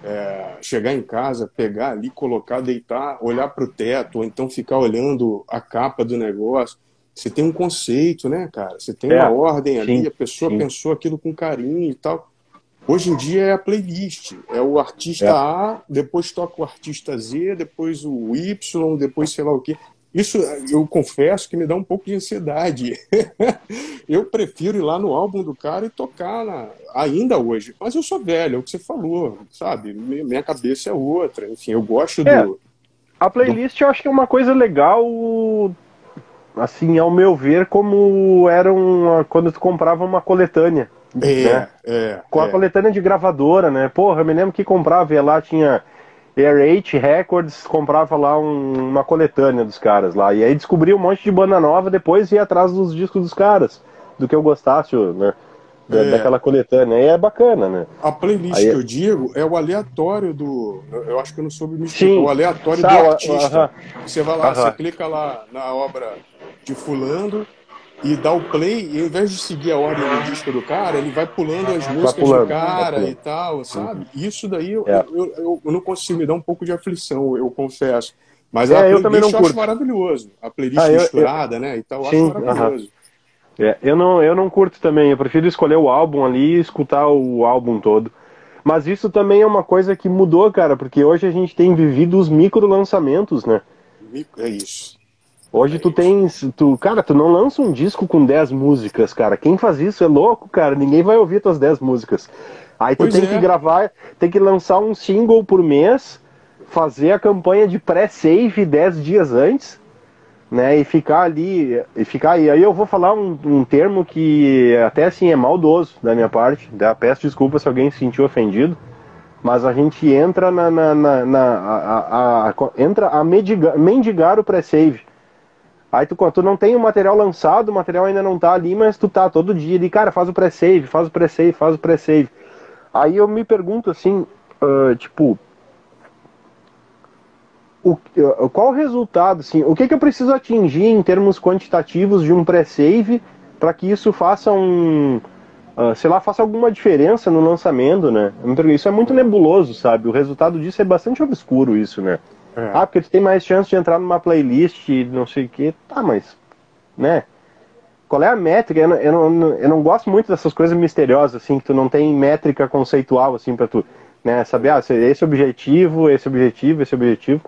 É, chegar em casa, pegar ali, colocar, deitar, olhar para o teto, ou então ficar olhando a capa do negócio. Você tem um conceito, né, cara? Você tem uma é, ordem ali, sim, a pessoa sim. pensou aquilo com carinho e tal. Hoje em dia é a playlist. É o artista é. A, depois toca o artista Z, depois o Y, depois sei lá o quê. Isso eu confesso que me dá um pouco de ansiedade. [laughs] eu prefiro ir lá no álbum do cara e tocar na... ainda hoje. Mas eu sou velho, é o que você falou, sabe? Minha cabeça é outra. Enfim, eu gosto é, do. A playlist do... eu acho que é uma coisa legal, assim, ao meu ver, como era uma... quando tu comprava uma coletânea. É, né? é. Com a é. coletânea de gravadora, né? Porra, eu me lembro que comprava, ia lá, tinha RH Records, comprava lá um, uma coletânea dos caras lá. E aí descobri um monte de banda nova, depois ia atrás dos discos dos caras, do que eu gostasse, né? Da, é. Daquela coletânea. E é bacana, né? A playlist aí, que eu digo é o aleatório do. Eu acho que eu não soube me explicar. O aleatório do artista. Uh -huh. Você vai lá, uh -huh. você clica lá na obra de Fulano e dá o play, e ao invés de seguir a ordem do disco do cara, ele vai pulando as músicas pulando, do cara e tal, sabe? Isso daí eu, é. eu, eu, eu, não consigo me dar um pouco de aflição, eu confesso. Mas é, a playlist eu, também não eu acho maravilhoso. A playlist ah, misturada, né? E tal, eu Sim, acho maravilhoso. Uh -huh. É, eu, não, eu não curto também, eu prefiro escolher o álbum ali e escutar o álbum todo. Mas isso também é uma coisa que mudou, cara, porque hoje a gente tem vivido os micro lançamentos, né? É isso. Hoje tu tens. Tu, cara, tu não lança um disco com 10 músicas, cara. Quem faz isso é louco, cara. Ninguém vai ouvir tuas 10 músicas. Aí tu pois tem é. que gravar, tem que lançar um single por mês, fazer a campanha de pré-save 10 dias antes, né? E ficar ali. E ficar aí. Aí eu vou falar um, um termo que até assim é maldoso da minha parte. Tá? Peço desculpa se alguém se sentiu ofendido mas a gente entra na, na, na, na a, a, a, entra a mendigar, mendigar o pré-save. Aí tu, tu não tem o material lançado, o material ainda não tá ali, mas tu tá todo dia ali, cara, faz o pré-save, faz o pré-save, faz o pré-save. Aí eu me pergunto assim, uh, tipo, o, qual o resultado, assim, o que, que eu preciso atingir em termos quantitativos de um pré-save para que isso faça um, uh, sei lá, faça alguma diferença no lançamento, né? Isso é muito nebuloso, sabe? O resultado disso é bastante obscuro, isso, né? É. Ah, porque tu tem mais chance de entrar numa playlist, não sei o que. Tá, mas. Né? Qual é a métrica? Eu não, eu, não, eu não gosto muito dessas coisas misteriosas, assim, que tu não tem métrica conceitual, assim, pra tu né, saber, ah, esse objetivo, esse objetivo, esse objetivo.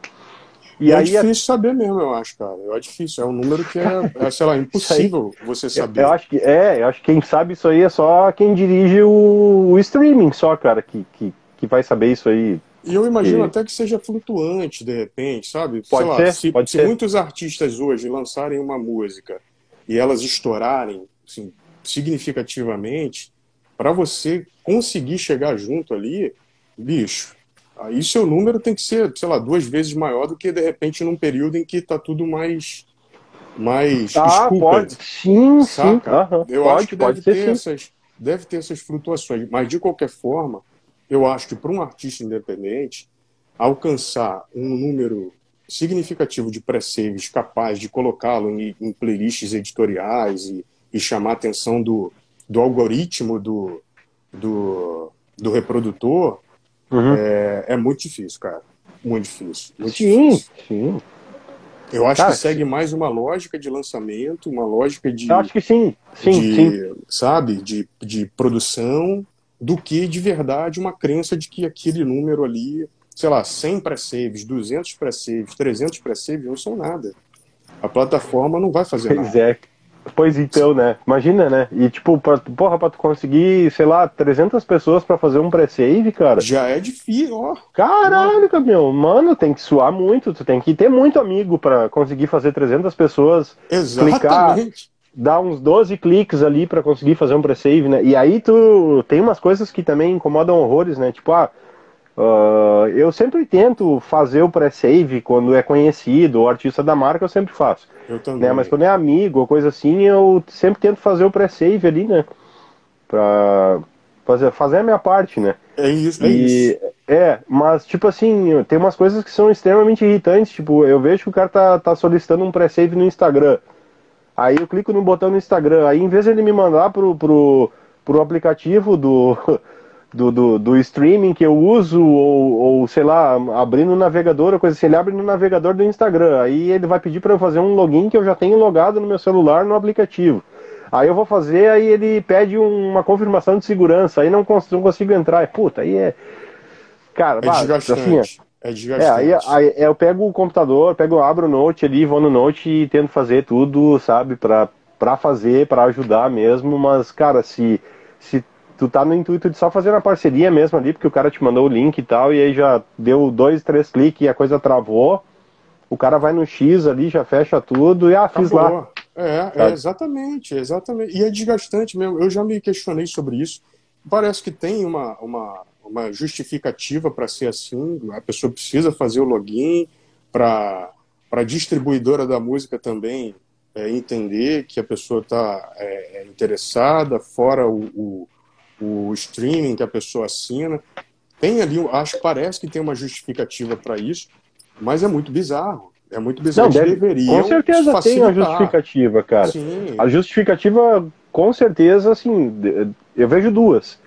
E, e é aí, é difícil saber mesmo, eu acho, cara. É difícil, é um número que é, é sei lá, [laughs] impossível aí, você saber. Eu, eu, acho que é, eu acho que quem sabe isso aí é só quem dirige o, o streaming, só, cara, que, que, que vai saber isso aí e eu imagino e... até que seja flutuante, de repente, sabe? Pode ser, se, pode se ser. muitos artistas hoje lançarem uma música e elas estourarem assim, significativamente, para você conseguir chegar junto ali, bicho, aí seu número tem que ser, sei lá, duas vezes maior do que de repente num período em que está tudo mais mais ah, pode. Sim, saca? sim. Uhum. Eu pode, acho que deve ter essas deve ter essas flutuações, mas de qualquer forma, eu acho que para um artista independente, alcançar um número significativo de pré-saves capaz de colocá-lo em, em, playlists editoriais e, e, chamar a atenção do, do algoritmo do, do, do reprodutor, uhum. é, é, muito difícil, cara. Muito difícil. Muito sim, difícil. sim. Eu acho cara, que segue mais uma lógica de lançamento, uma lógica de. Eu acho que sim, sim, de, sim. Sabe? De, de produção do que de verdade uma crença de que aquele número ali, sei lá, 100 pré-saves, 200 pré-saves, 300 pré-saves não são nada. A plataforma não vai fazer pois nada. É. Pois então, né? Imagina, né? E tipo, pra, porra, pra tu conseguir, sei lá, 300 pessoas para fazer um pré-save, cara. Já é difícil, ó. Caralho, caminhão. Mano, tem que suar muito. Tu tem que ter muito amigo para conseguir fazer 300 pessoas Exatamente. clicar dá uns 12 cliques ali para conseguir fazer um pre-save, né? E aí tu tem umas coisas que também incomodam horrores, né? Tipo, ah, uh, eu sempre tento fazer o pre-save quando é conhecido, ou artista da marca, eu sempre faço. Eu também. Né? Mas quando é amigo ou coisa assim, eu sempre tento fazer o pre-save ali, né? Pra fazer, fazer a minha parte, né? É isso, é e, isso. É, mas tipo assim, tem umas coisas que são extremamente irritantes, tipo, eu vejo que o cara tá, tá solicitando um pre-save no Instagram. Aí eu clico no botão no Instagram. Aí em vez de ele me mandar pro, pro, pro aplicativo do, [laughs] do, do, do streaming que eu uso, ou, ou sei lá, abrindo no navegador, ou coisa assim, ele abre no navegador do Instagram. Aí ele vai pedir para eu fazer um login que eu já tenho logado no meu celular no aplicativo. Aí eu vou fazer, aí ele pede uma confirmação de segurança, aí não, cons não consigo entrar. Puta, aí é. Cara, é desgastante. Assim, é, é desgastante. É, aí, aí, eu pego o computador, pego, abro o Note ali, vou no Note e tento fazer tudo, sabe, pra, pra fazer, pra ajudar mesmo, mas, cara, se, se tu tá no intuito de só fazer uma parceria mesmo ali, porque o cara te mandou o link e tal, e aí já deu dois, três cliques e a coisa travou, o cara vai no X ali, já fecha tudo e ah, fiz Acabou. lá. É, é, exatamente, exatamente. E é desgastante mesmo. Eu já me questionei sobre isso. Parece que tem uma, uma, uma justificativa para ser assim. A pessoa precisa fazer o login para a distribuidora da música também é, entender que a pessoa está é, é, interessada, fora o, o, o, streaming que a pessoa assina. Tem ali, acho que parece que tem uma justificativa para isso, mas é muito bizarro. É muito bizarro. Não, deve, com certeza facilitar. tem a justificativa, cara. Sim. A justificativa, com certeza, assim, eu vejo duas.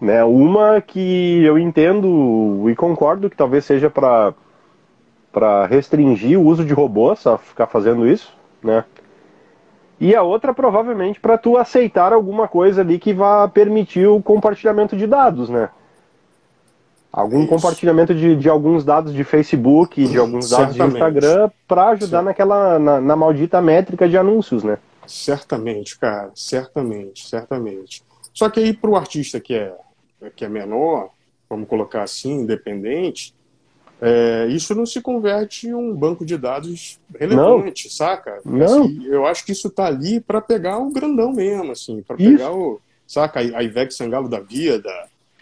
Né? Uma que eu entendo e concordo que talvez seja para para restringir o uso de robôs a ficar fazendo isso, né? E a outra provavelmente para tu aceitar alguma coisa ali que vá permitir o compartilhamento de dados, né? Algum Isso. compartilhamento de, de alguns dados de Facebook, de alguns dados Certamente. de Instagram, para ajudar naquela na, na, maldita métrica de anúncios, né? Certamente, cara, certamente, certamente. Só que aí para o artista que é, que é menor, vamos colocar assim, independente, é, isso não se converte em um banco de dados relevante, não. saca? Não. Assim, eu acho que isso tá ali para pegar o grandão mesmo, assim, para pegar o, saca, a Ivete Sangalo da vida,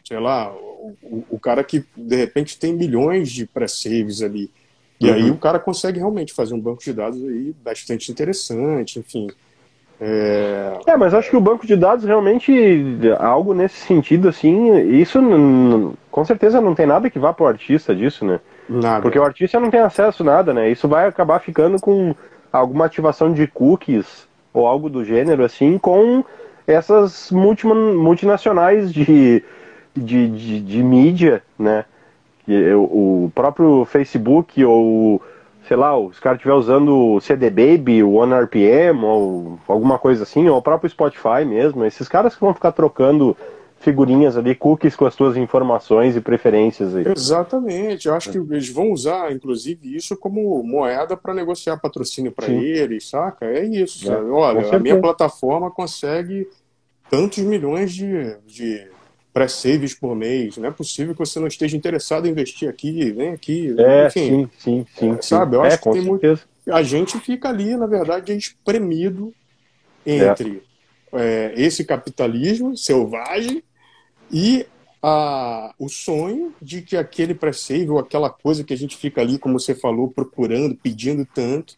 sei lá, o, o, cara que de repente tem milhões de pré-saves ali. E uhum. aí o cara consegue realmente fazer um banco de dados aí bastante interessante, enfim. É... é, mas acho que o banco de dados realmente, algo nesse sentido, assim, isso com certeza não tem nada que vá para o artista disso, né? Nada. Porque o artista não tem acesso a nada, né? Isso vai acabar ficando com alguma ativação de cookies ou algo do gênero, assim, com essas multi, multinacionais de de, de, de mídia, né? O próprio Facebook ou, sei lá, os caras estiver usando o CD Baby, o OneRPM ou alguma coisa assim, ou o próprio Spotify mesmo, esses caras que vão ficar trocando figurinhas ali, cookies com as suas informações e preferências aí. Exatamente. Eu acho que eles vão usar, inclusive, isso como moeda para negociar patrocínio para eles, saca? É isso. É, Olha, a minha plataforma consegue tantos milhões de, de pré-saves por mês. Não é possível que você não esteja interessado em investir aqui, vem aqui. É, Enfim, sim, sim, sim. É, sabe? Eu é, acho que tem muito. A gente fica ali, na verdade, espremido entre é. esse capitalismo selvagem e a, o sonho de que aquele pré-save ou aquela coisa que a gente fica ali, como você falou, procurando, pedindo tanto,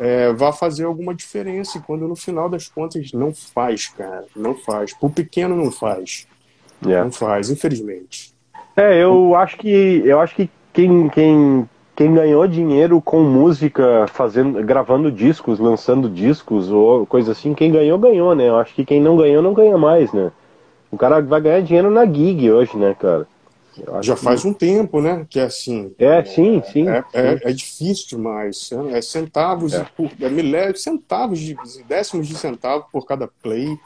é, vá fazer alguma diferença. Quando no final das contas não faz, cara, não faz. Para o pequeno não faz. Yeah. É. Não faz, infelizmente. É, eu acho que eu acho que quem, quem, quem ganhou dinheiro com música, fazendo, gravando discos, lançando discos ou coisa assim, quem ganhou, ganhou, né? Eu acho que quem não ganhou, não ganha mais, né? O cara vai ganhar dinheiro na gig hoje, né, cara? Já faz um tempo, né? Que é assim. É, sim, sim. É, sim. é, é difícil demais. É centavos, é. Por, é milésimos, centavos de décimos de centavo por cada play.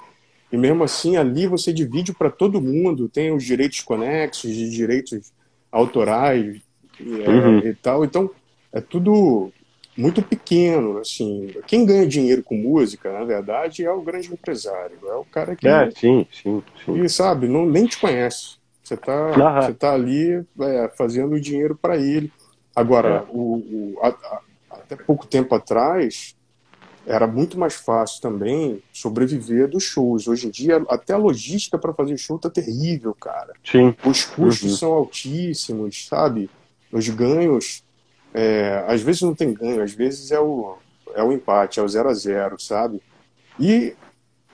E mesmo assim, ali você divide para todo mundo, tem os direitos conexos, de direitos autorais e, é, uhum. e, tal. Então, é tudo muito pequeno, assim. Quem ganha dinheiro com música, na verdade, é o grande empresário. É o cara que. É, sim, sim. sim. E, sabe, não, nem te conhece. Você está uhum. você tá ali é, fazendo dinheiro para ele. Agora, é. o, o a, a, até pouco tempo atrás, era muito mais fácil também sobreviver dos shows. Hoje em dia, até a logística para fazer show tá terrível, cara. Sim. Os custos uhum. são altíssimos, sabe? Os ganhos, é, às vezes não tem ganho, às vezes é o, é o empate, é o zero a zero, sabe? E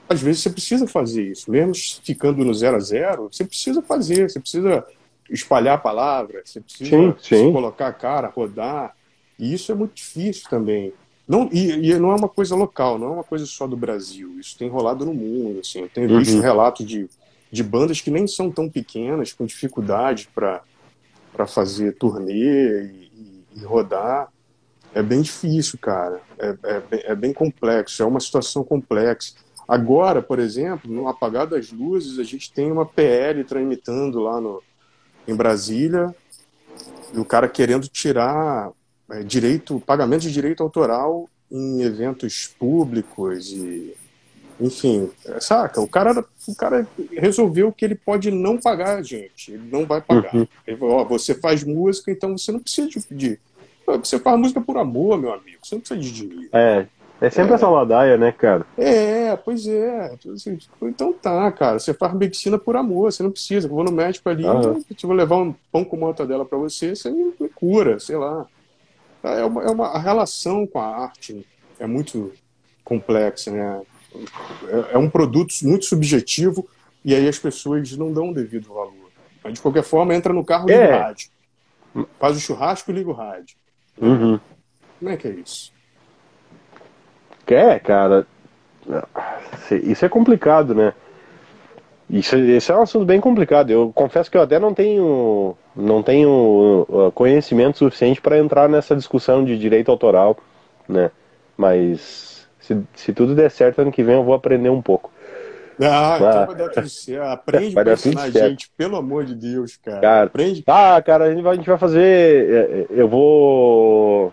às vezes você precisa fazer isso, mesmo ficando no zero a zero, você precisa fazer, você precisa espalhar a palavra, você precisa sim, sim. colocar a cara, rodar. E isso é muito difícil também. Não, e, e, não é uma coisa local, não é uma coisa só do Brasil. Isso tem rolado no mundo. Assim. Eu tenho visto uhum. relatos de, de bandas que nem são tão pequenas, com dificuldade para fazer turnê e, e, e, rodar. É bem difícil, cara. É, é, é, bem complexo, é uma situação complexa. Agora, por exemplo, no apagar das luzes, a gente tem uma PL tramitando lá no, em Brasília, e o cara querendo tirar é, direito, pagamento de direito autoral em eventos públicos e enfim, é, saca? O cara, o cara resolveu que ele pode não pagar a gente, ele não vai pagar. Uhum. Ele falou, ó, você faz música, então você não precisa de, de, Você faz música por amor, meu amigo, você não precisa de dinheiro. É, é sempre é, essa ladaia, né, cara? É, pois é. Assim, então tá, cara, você faz medicina por amor, você não precisa. Eu vou no médico ali, uhum. eu vou levar um pão com mortadela para você, você me cura, sei lá. É uma, é uma, a relação com a arte é muito complexa, né? É, é um produto muito subjetivo e aí as pessoas não dão o devido valor. Mas de qualquer forma, entra no carro e liga é. o rádio. Faz o churrasco e liga o rádio. Uhum. Como é que é isso? É, cara. Isso é complicado, né? Isso, é um assunto bem complicado. Eu confesso que eu até não tenho, não tenho uh, conhecimento suficiente para entrar nessa discussão de direito autoral, né? Mas se, se tudo der certo, ano que vem eu vou aprender um pouco. Ah, então ah. vai dar tudo certo. Aprende [laughs] vai pra ensinar a gente, pelo amor de Deus, cara. cara. Aprende. Ah, cara, a gente vai, a gente vai fazer. É, é, eu vou.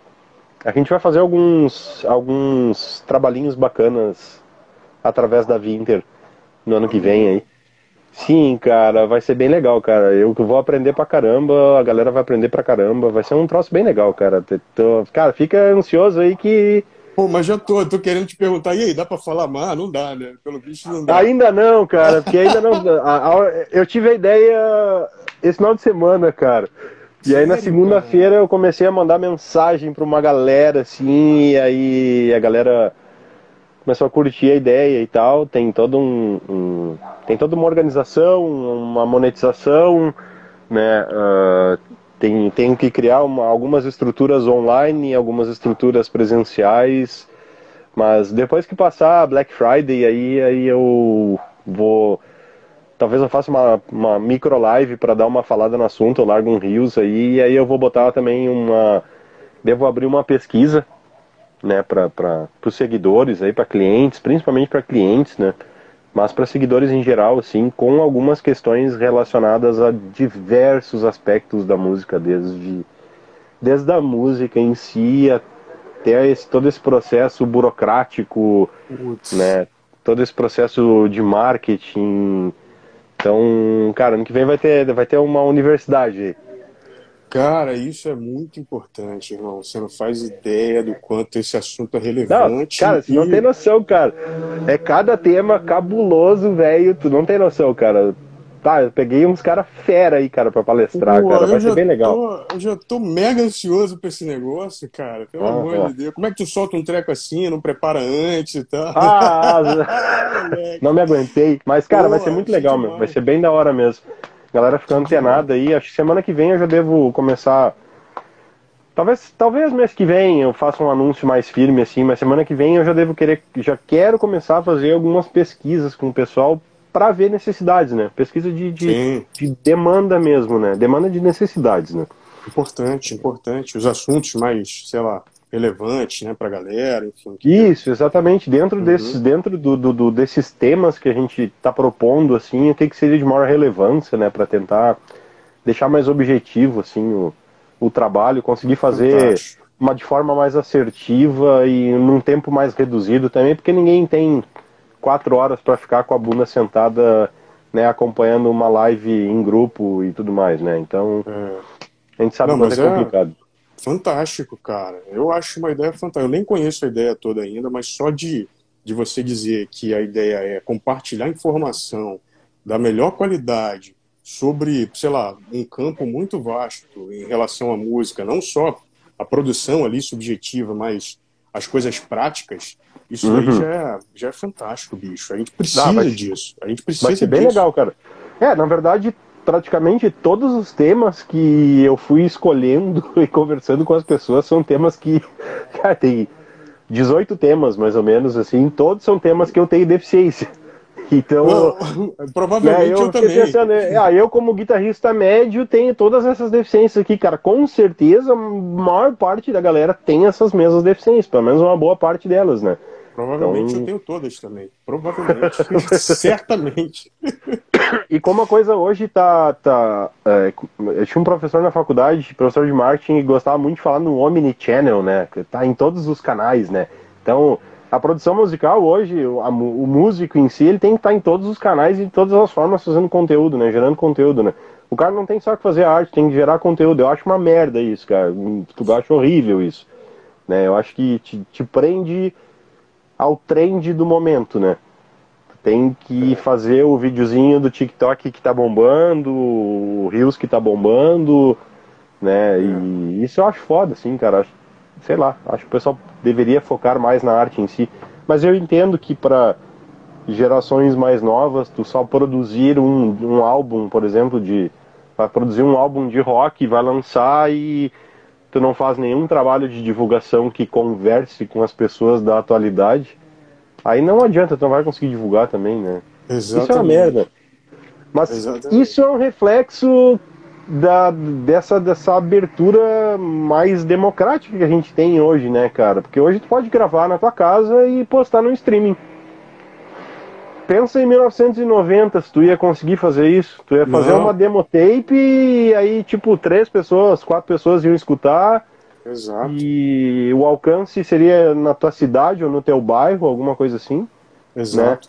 A gente vai fazer alguns, alguns trabalhinhos bacanas através da Vinter no ano que vem aí. Sim, cara, vai ser bem legal, cara. Eu vou aprender pra caramba, a galera vai aprender pra caramba, vai ser um troço bem legal, cara. Tô, cara, fica ansioso aí que. Pô, mas já tô, tô querendo te perguntar, e aí, dá pra falar mais? Não dá, né? Pelo visto não dá. Ainda não, cara, porque ainda não. eu tive a ideia esse final de semana, cara. E aí na segunda-feira eu comecei a mandar mensagem pra uma galera, assim, e aí a galera começou a curtir a ideia e tal. Tem todo um, um tem toda uma organização, uma monetização, né? Uh, tem, tem que criar uma, algumas estruturas online, algumas estruturas presenciais. Mas depois que passar Black Friday, aí, aí eu vou. Talvez eu faça uma, uma micro live para dar uma falada no assunto, eu largo um rios aí, e aí eu vou botar também uma. Devo abrir uma pesquisa né, para os seguidores, para clientes, principalmente para clientes, né, mas para seguidores em geral, assim, com algumas questões relacionadas a diversos aspectos da música, desde, desde a música em si até esse, todo esse processo burocrático, né, todo esse processo de marketing. Então, cara, ano que vem vai ter, vai ter uma universidade aí. Cara, isso é muito importante, irmão. Você não faz ideia do quanto esse assunto é relevante. Não, cara, você e... não tem noção, cara. É cada tema cabuloso, velho. Tu não tem noção, cara. Tá, eu peguei uns caras fera aí, cara, pra palestrar, Pô, cara. Vai ser bem legal. Tô, eu já tô mega ansioso pra esse negócio, cara. Pelo ah, amor ah. de Deus. Como é que tu solta um treco assim, não prepara antes e tal? Ah, [laughs] não me aguentei. Mas, cara, Pô, vai ser muito legal, meu. Vai ser bem da hora mesmo. Galera ficando antenada aí. Acho que semana que vem eu já devo começar. Talvez, talvez mês que vem eu faça um anúncio mais firme assim, mas semana que vem eu já devo querer, já quero começar a fazer algumas pesquisas com o pessoal para ver necessidades, né? Pesquisa de, de, de, demanda mesmo, né? Demanda de necessidades, né? Importante, importante. Os assuntos mais, sei lá, relevante né, para a galera, enfim. Isso, exatamente. Dentro, uhum. desses, dentro do, do, do, desses temas que a gente está propondo, assim, o que, que seria de maior relevância, né, para tentar deixar mais objetivo, assim, o, o trabalho, conseguir fazer uma de forma mais assertiva e num tempo mais reduzido também, porque ninguém tem quatro horas para ficar com a bunda sentada, né, acompanhando uma live em grupo e tudo mais, né? Então, é. a gente sabe Não, que é, é complicado. Fantástico, cara. Eu acho uma ideia fantástica. Eu nem conheço a ideia toda ainda, mas só de, de você dizer que a ideia é compartilhar informação da melhor qualidade sobre, sei lá, um campo muito vasto em relação à música, não só a produção ali subjetiva, mas as coisas práticas, isso uhum. aí já é, já é fantástico, bicho. A gente precisa ah, disso. A gente precisa vai ser bem disso. legal, cara. É, na verdade, praticamente todos os temas que eu fui escolhendo [laughs] e conversando com as pessoas são temas que, [laughs] cara, tem 18 temas, mais ou menos, assim, todos são temas que eu tenho deficiência. [laughs] Então, Não, provavelmente né, eu, eu, também. pensando, é, ah, eu como guitarrista médio tenho todas essas deficiências aqui, cara. Com certeza, a maior parte da galera tem essas mesmas deficiências, pelo menos uma boa parte delas, né? Provavelmente Então- eu tenho todas também. Provavelmente. [laughs] Certamente. E como a coisa hoje tá. tá é, eu tinha um professor na faculdade, professor de marketing, e gostava muito de falar no Omnichannel, né? Que tá em todos os canais, né? Então, a produção musical hoje, o, a o músico em si, ele tem que estar em todos os canais e de todas as formas fazendo conteúdo, né? Gerando conteúdo, né? O cara não tem só que fazer arte, tem que gerar conteúdo. Eu acho uma merda isso, cara. Eu acho horrível isso. Né? Eu acho que te, te prende ao trend do momento, né? Tem que fazer o videozinho do TikTok que tá bombando, o Reels que tá bombando, né? E isso eu acho foda, assim, cara. Acho- Sei lá, acho que o pessoal deveria focar mais na arte em si. Mas eu entendo que para gerações mais novas, tu só produzir um, um álbum, por exemplo, de. Vai produzir um álbum de rock, vai lançar e tu não faz nenhum trabalho de divulgação que converse com as pessoas da atualidade. Aí não adianta, tu não vai conseguir divulgar também, né? Isso é uma merda. Mas Exatamente. isso é um reflexo da, dessa, dessa abertura mais democrática que a gente tem hoje, né, cara? Porque hoje tu pode gravar na tua casa e postar no streaming. Pensa em 1990, se tu ia conseguir fazer isso. Tu ia fazer Não. uma demo tape e aí, tipo, três pessoas, quatro pessoas iam escutar Exato. e o alcance seria na tua cidade ou no teu bairro, alguma coisa assim. Exato.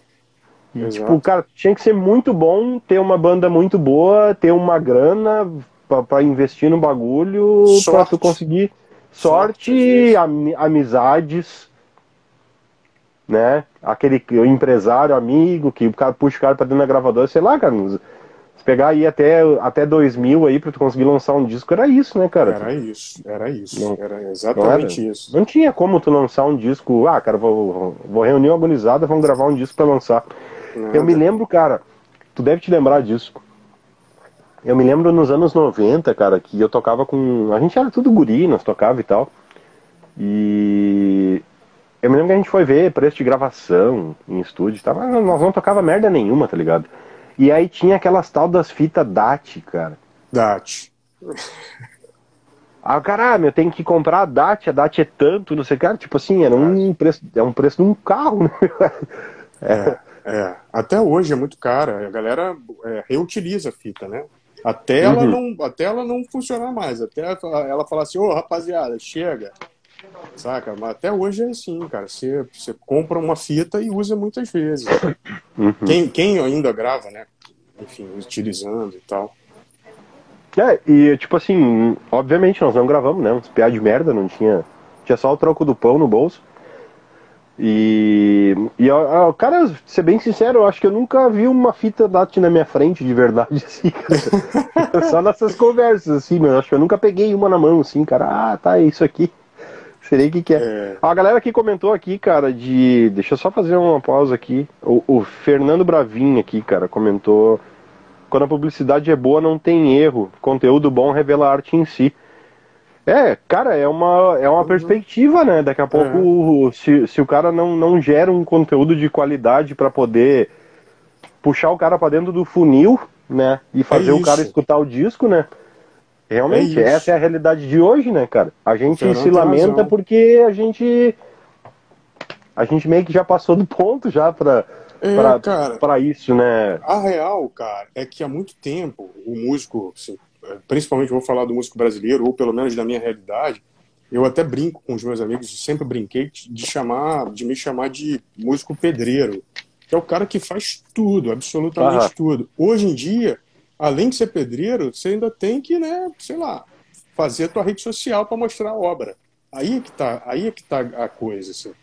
E, Exato. tipo, cara, tinha que ser muito bom, ter uma banda muito boa, ter uma grana pra, pra investir no bagulho, pra Sorte. tu conseguir Sorte, sorte, ami- amizades, né? Aquele empresário, amigo, que o cara puxa o cara pra dentro da gravadora, sei lá, cara. Se pegar aí até, até 2000 aí pra tu conseguir lançar um disco, era isso, né, cara? Era isso, era isso. Não. era Não exatamente era? isso. Não tinha como tu lançar um disco, ah, cara, vou, vou reunir uma agonizada, vamos gravar um disco pra lançar. Nada. Eu me lembro, cara, tu deve te lembrar disso. Eu me lembro nos anos 90, cara, que eu tocava com. A gente era tudo guri, nós tocava e tal. E. Eu me lembro que a gente foi ver preço de gravação em estúdio e tal, mas nós não tocava merda nenhuma, tá ligado? E aí tinha aquelas tal das fitas DAT, cara. DAT. Ah, caralho, eu tenho que comprar a DAT, a DAT é tanto, não sei o que, cara, tipo assim, era um preço, é um preço de um carro, né? [laughs] É, é. Até hoje é muito cara. A galera é, reutiliza a fita, né? Até ela, Uhum. não, até ela não funcionar mais. Até ela falar assim, ô rapaziada, chega. Saca? Mas até hoje é assim, cara. Você, você compra uma fita e usa muitas vezes. Uhum. Quem, quem ainda grava, né? Enfim, utilizando e tal. É, e tipo assim, obviamente nós não gravamos, né? Uns piá de merda, não tinha. Tinha só o troco do pão no bolso. E. E, ó, ó, cara, ser bem sincero, eu acho que eu nunca vi uma fita DAT na minha frente de verdade, [laughs] assim, cara. [laughs] só nessas conversas, assim, mas eu acho que eu nunca peguei uma na mão, assim, cara. Ah, tá, é isso aqui. Seria o que, que é. É. A galera que comentou aqui, cara, de. Deixa eu só fazer uma pausa aqui. O, o Fernando Bravin aqui, cara, comentou. Quando a publicidade é boa, não tem erro. Conteúdo bom revela a arte em si. É, cara, é uma, é uma perspectiva, né? Daqui a pouco, o- se, se o cara não, não gera um conteúdo de qualidade pra poder puxar o cara pra dentro do funil, né? E fazer o cara escutar o disco, né? Realmente, É essa é a realidade de hoje, né, cara? A gente Fernando se lamenta razão. porque a gente. A gente meio que já passou do ponto já pra, É, pra, cara. pra isso, né? A real, cara, é que há muito tempo o músico, assim, principalmente vou falar do músico brasileiro, ou pelo menos da minha realidade, eu até brinco com os meus amigos, sempre brinquei de chamar, de me chamar de músico pedreiro, que é o cara que faz tudo, absolutamente Aham. tudo. Hoje em dia, além de ser pedreiro, você ainda tem que, né, sei lá, fazer a tua rede social para mostrar a obra. Aí é que tá, aí é que tá a coisa, assim.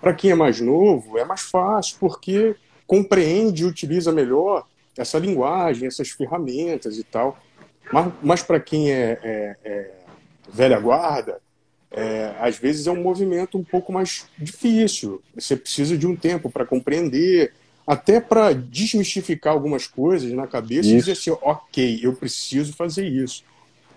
Para quem é mais novo, é mais fácil, porque compreende e utiliza melhor essa linguagem, essas ferramentas e tal. Mas, mas para quem é, é- é velha guarda, é, às vezes é um movimento um pouco mais difícil. Você precisa de um tempo para compreender, até para desmistificar algumas coisas na cabeça e Isso. dizer assim: ok, eu preciso fazer isso.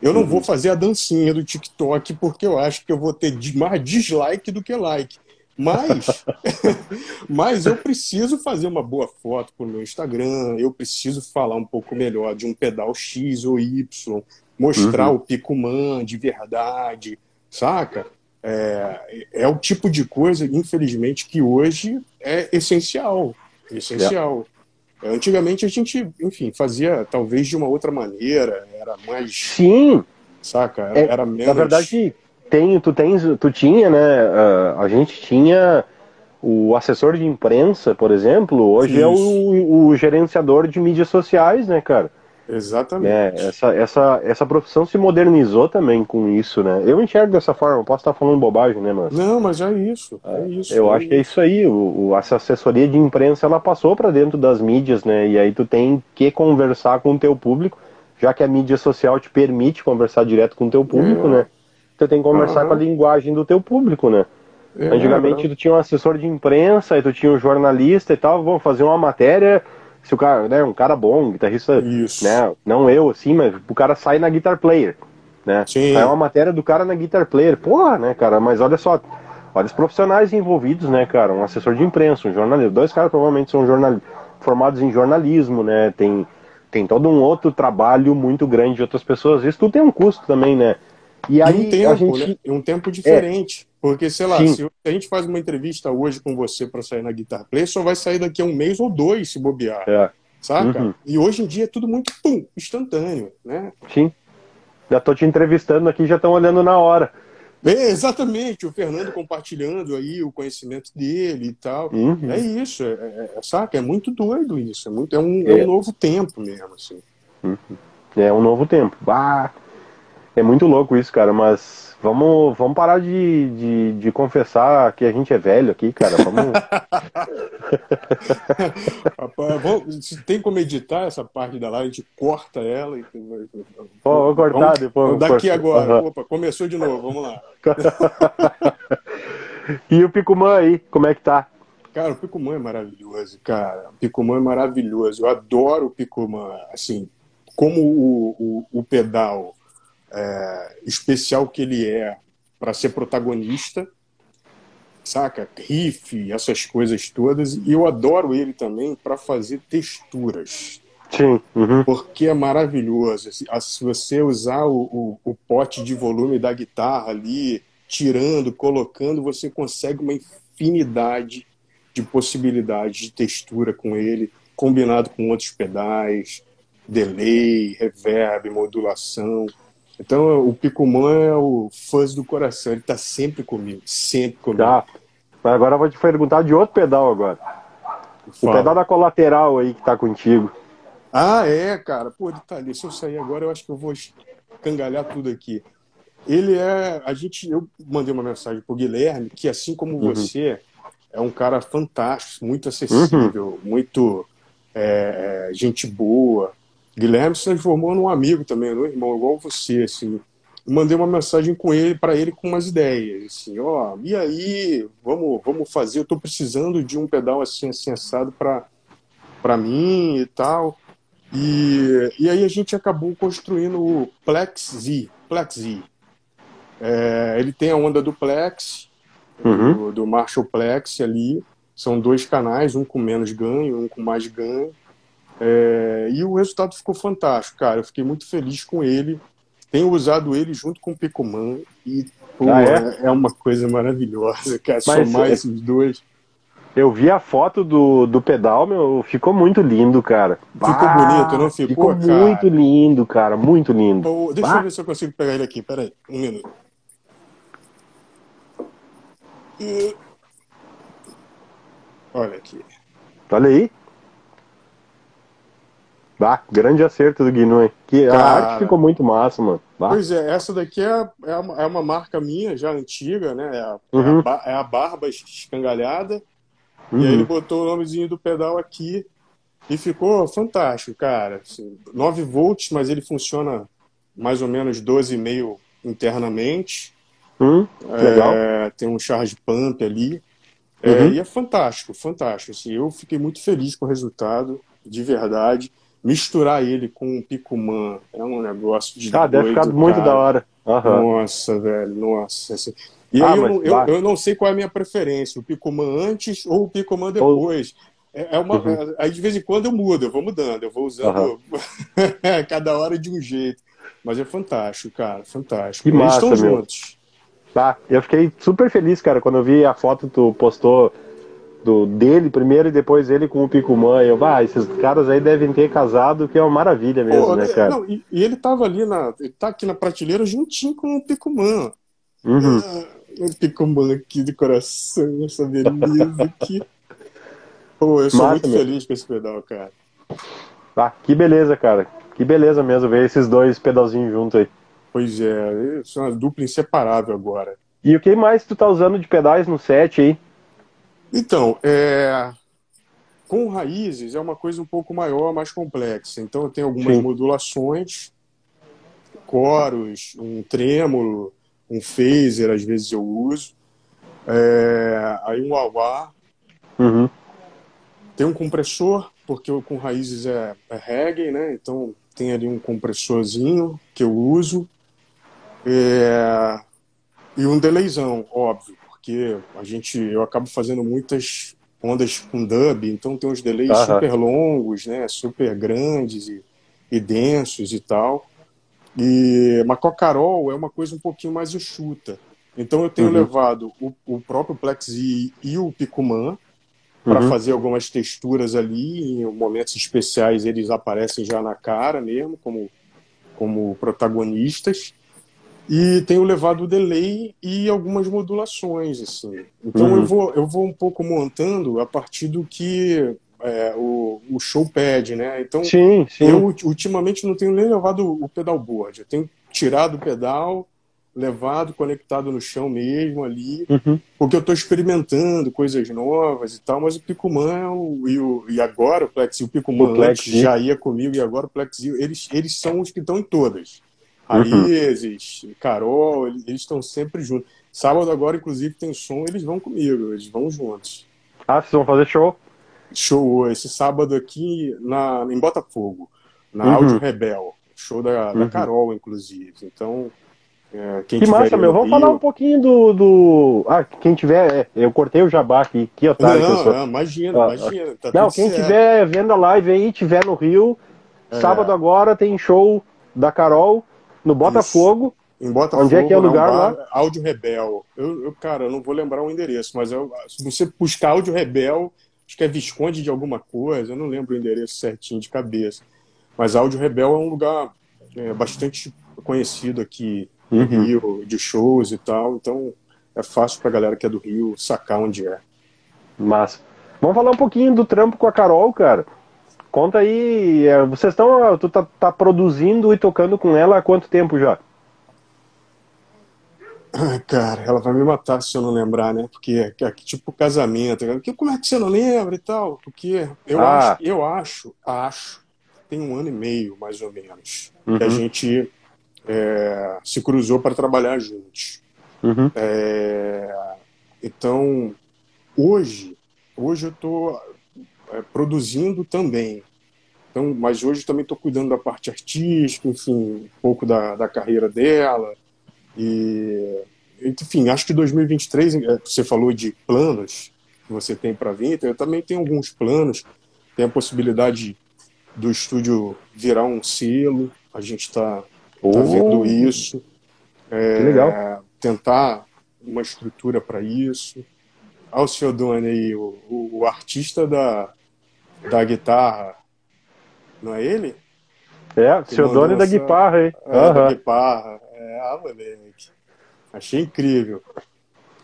Eu não vou fazer a dancinha do TikTok porque eu acho que eu vou ter mais dislike do que like. Mas, [laughs] mas eu preciso fazer uma boa foto para o meu Instagram, eu preciso falar um pouco melhor de um pedal X ou Y, mostrar uhum. o Picuman de verdade, saca? É, é o tipo de coisa, infelizmente, que hoje é essencial. Essencial. É. Antigamente a gente, enfim, fazia talvez de uma outra maneira, era mais. Sim! Saca? Era, é, era menos. Na verdade, tem, tu, tens, tu tinha, né? A, a gente tinha o assessor de imprensa, por exemplo, hoje Isso. é o, o gerenciador de mídias sociais, né, cara? Exatamente. É, essa, essa, essa profissão se modernizou também com isso, né? Eu enxergo dessa forma, posso estar falando bobagem, né, mas... Não, mas é isso, é isso. Eu é acho isso. que é isso aí, o, o, essa assessoria de imprensa, ela passou para dentro das mídias, né? E aí tu tem que conversar com o teu público, já que a mídia social te permite conversar direto com o teu público, é. né? Tu tem que conversar uhum. com a linguagem do teu público, né? É, Antigamente tu tinha um assessor de imprensa, e tu tinha um jornalista e tal, vamos fazer uma matéria se o cara, né, um cara bom, guitarrista, Isso. né, não eu assim, mas o cara sai na Guitar Player, né? Sim. Sai uma matéria do cara na Guitar Player. Porra, né, cara, mas olha só, olha os profissionais envolvidos, né, cara, um assessor de imprensa, um jornalista, dois caras provavelmente são jornal... formados em jornalismo, né? Tem tem todo um outro trabalho muito grande de outras pessoas. Isso tudo tem um custo também, né? E aí um tempo, a gente... né? um tempo diferente. É. Porque, sei lá, Sim. se a gente faz uma entrevista hoje com você para sair na Guitar Play, só vai sair daqui a um mês ou dois se bobear. É. Saca? Uhum. E hoje em dia é tudo muito pum, instantâneo, né? Sim. Já tô te entrevistando aqui, já estão olhando na hora. É, exatamente, o Fernando compartilhando aí o conhecimento dele e tal. Uhum. É isso, é, é, é, saca? É muito doido isso. É, muito, é, um, é. um novo tempo mesmo, assim. Uhum. É um novo tempo. Ah, é muito louco isso, cara, mas vamos, vamos parar de, de, de confessar que a gente é velho aqui, cara. Vamos. [laughs] Rapaz, tem como editar essa parte da live, a gente corta ela e. Pô, vou cortar vamos, depois. Daqui agora. Uhum. Opa, começou de novo, vamos lá. [laughs] e o Picumã aí, como é que tá? Cara, o Picumã é maravilhoso, cara. O Picumã é maravilhoso. Eu adoro o Picumã, assim, como o, o, o pedal é, especial que ele é para ser protagonista, saca? Riff, essas coisas todas. E eu adoro ele também para fazer texturas. Sim. Uhum. Porque é maravilhoso. Se você usar o, o, o, pote de volume da guitarra ali, tirando, colocando, você consegue uma infinidade de possibilidades de textura com ele, combinado com outros pedais, delay, reverb, modulação. Então, o Picumã é o fãs do coração. Ele tá sempre comigo, sempre comigo. Tá. Mas agora eu vou te perguntar de outro pedal agora. Fala. O pedal da colateral aí que tá contigo. Ah, é, cara. Pô, ele tá ali. Se eu sair agora, eu acho que eu vou cangalhar tudo aqui. Ele é. A gente. Eu mandei uma mensagem pro Guilherme, que assim como uhum. você, é um cara fantástico, muito acessível, uhum. muito é, é gente boa. Guilherme se transformou num amigo também, num irmão, igual você, assim. mandei uma mensagem com ele, para ele com umas ideias, assim, ó, oh, e aí, vamos, vamos fazer, eu tô precisando de um pedal assim, assim assado para para mim e tal. E, e aí a gente acabou construindo o Plex Z, Plex Z. É, ele tem a onda do Plex, uhum. do, do Marshall Plex ali. São dois canais, um com menos ganho, um com mais ganho. É, e o resultado ficou fantástico, cara. Eu fiquei muito feliz com ele. Tenho usado ele junto com o Picoman e pô, ah, é? é? uma coisa maravilhosa, cara. Mas, Somar é... esses dois. Eu vi a foto do, do pedal, meu, ficou muito lindo, cara. Ficou bah, bonito, não ficou? Ficou cara? muito lindo, cara, muito lindo. Deixa bah. eu ver se eu consigo pegar ele aqui, peraí, um minuto. E... Olha aqui. Olha aí. Ah, grande acerto do Guinu, Que Cara, a arte ficou muito massa, mano. Bah. Pois é, essa daqui é, é, uma, é uma marca minha, já antiga, né? É a, uhum. é a, é a barba escangalhada. Uhum. E aí ele botou o nomezinho do pedal aqui e ficou fantástico, cara. Assim, 9 volts, mas ele funciona mais ou menos 12,5 internamente. Hum, legal. É, tem um charge pump ali. É, uhum. e é fantástico, fantástico. Assim, eu fiquei muito feliz com o resultado, de verdade misturar ele com o Picumã é um negócio de. Ah, deve ficar muito da hora. Uhum. Nossa, velho, nossa. Assim, E ah, aí eu, eu, eu, não sei qual é a minha preferência, o Picumã antes ou o Picumã depois. Ou... É, é uma, uhum. É, aí de vez em quando eu mudo, eu vou mudando, eu vou usando uhum. [laughs] cada hora de um jeito. Mas é fantástico, cara, fantástico. Que Eles massa, estão meu. juntos. Tá, eu fiquei super feliz, cara, quando eu vi a foto que tu postou do, dele primeiro e depois ele com o Picumã. Eu, ah, esses caras aí devem ter casado, que é uma maravilha mesmo, Pô, né, cara? Não, e, e, ele tava ali na. Ele tá aqui na prateleira juntinho com o Picumã. Uhum. Ah, o Picumã aqui de coração, essa beleza aqui. Pô, eu sou Mata, muito feliz com esse pedal, cara. Ah, que beleza, cara. Que beleza mesmo ver esses dois pedalzinhos juntos aí. Pois é, isso é uma dupla inseparável agora. E o que mais tu tá usando de pedais no set aí? Então, é... com raízes é uma coisa um pouco maior, mais complexa. Então eu tenho algumas Sim. modulações, coros, um trêmulo, um phaser, às vezes eu uso. É... Aí um wah uhum. Tem um compressor, porque eu, com raízes é, é reggae, né? Então tem ali um compressorzinho que eu uso. É... E um delayzão, óbvio, porque a gente, eu acabo fazendo muitas ondas com dub, então tem uns delays super longos, né? Super grandes e, e densos e tal. E, a Carol é uma coisa um pouquinho mais enxuta. Então eu tenho uhum. levado o, o próprio Plex e, e o Picuman, para uhum. fazer algumas texturas ali, em momentos especiais eles aparecem já na cara mesmo, como, como protagonistas. E tenho levado o delay e algumas modulações, assim. Então uhum. eu, vou, eu vou um pouco montando a partir do que é, o, o show pede, né? Então sim, sim. eu ultimamente não tenho nem levado o pedalboard, eu tenho tirado o pedal levado, conectado no chão mesmo ali, uhum. porque eu estou experimentando coisas novas e tal, mas o Picumã e, o, e agora o Plexio, o Picumã Plex, já ia comigo e agora o Plexio, eles, eles são os que estão em todas. Raízes, uhum. Carol, eles estão sempre juntos. Sábado agora, inclusive, tem som, eles vão comigo, eles vão juntos. Ah, vocês vão fazer show? Show, esse sábado aqui na, em Botafogo, na uhum. Áudio Rebel. Show da, da uhum. Carol, inclusive. Então, é, que massa, meu. Vamos Rio... falar um pouquinho do, do. Ah, quem tiver. É, eu cortei o jabá aqui, que otário. Não, não imagina, ah, imagina. Tá não, quem certo. tiver vendo a live aí, tiver no Rio, é. sábado agora tem show da Carol no Botafogo. Isso. Em Botafogo, Onde é que é o lugar lá? Áudio Rebel. Eu, eu, cara, eu não vou lembrar o endereço, mas eu, se você buscar Áudio Rebel, acho que é Visconde de alguma coisa, eu não lembro o endereço certinho de cabeça. Mas Áudio Rebel é um lugar é, bastante conhecido aqui uhum. Rio, de shows e tal. Então é fácil pra galera que é do Rio sacar onde é. Massa. Vamos falar um pouquinho do trampo com a Carol, cara. Conta aí, é, vocês estão. Tu tá, tá, produzindo e tocando com ela há quanto tempo já? Ai, cara, ela vai me matar se eu não lembrar, né? Porque é, é tipo casamento. Como é que você não lembra e tal? Porque eu ah. acho, eu acho, acho, tem um ano e meio, mais ou menos, uhum. que a uhum. gente é, se cruzou para trabalhar juntos. Uhum. É, então, hoje, hoje eu estou é, produzindo também. Então, mas hoje também estou cuidando da parte artística, enfim, um pouco da, da carreira dela. E, enfim, acho que 2023, é, você falou de planos que você tem para vir, então eu também tenho alguns planos. Tem a possibilidade do estúdio virar um selo. A gente está oh. tá vendo isso. É, legal. Tentar uma estrutura para isso. Alciodone aí, o, o, o, artista da, da guitarra, não é ele? É, Alciodone da guitarra, hein? É, uhum. da guitarra. É, ah, moleque. Achei incrível.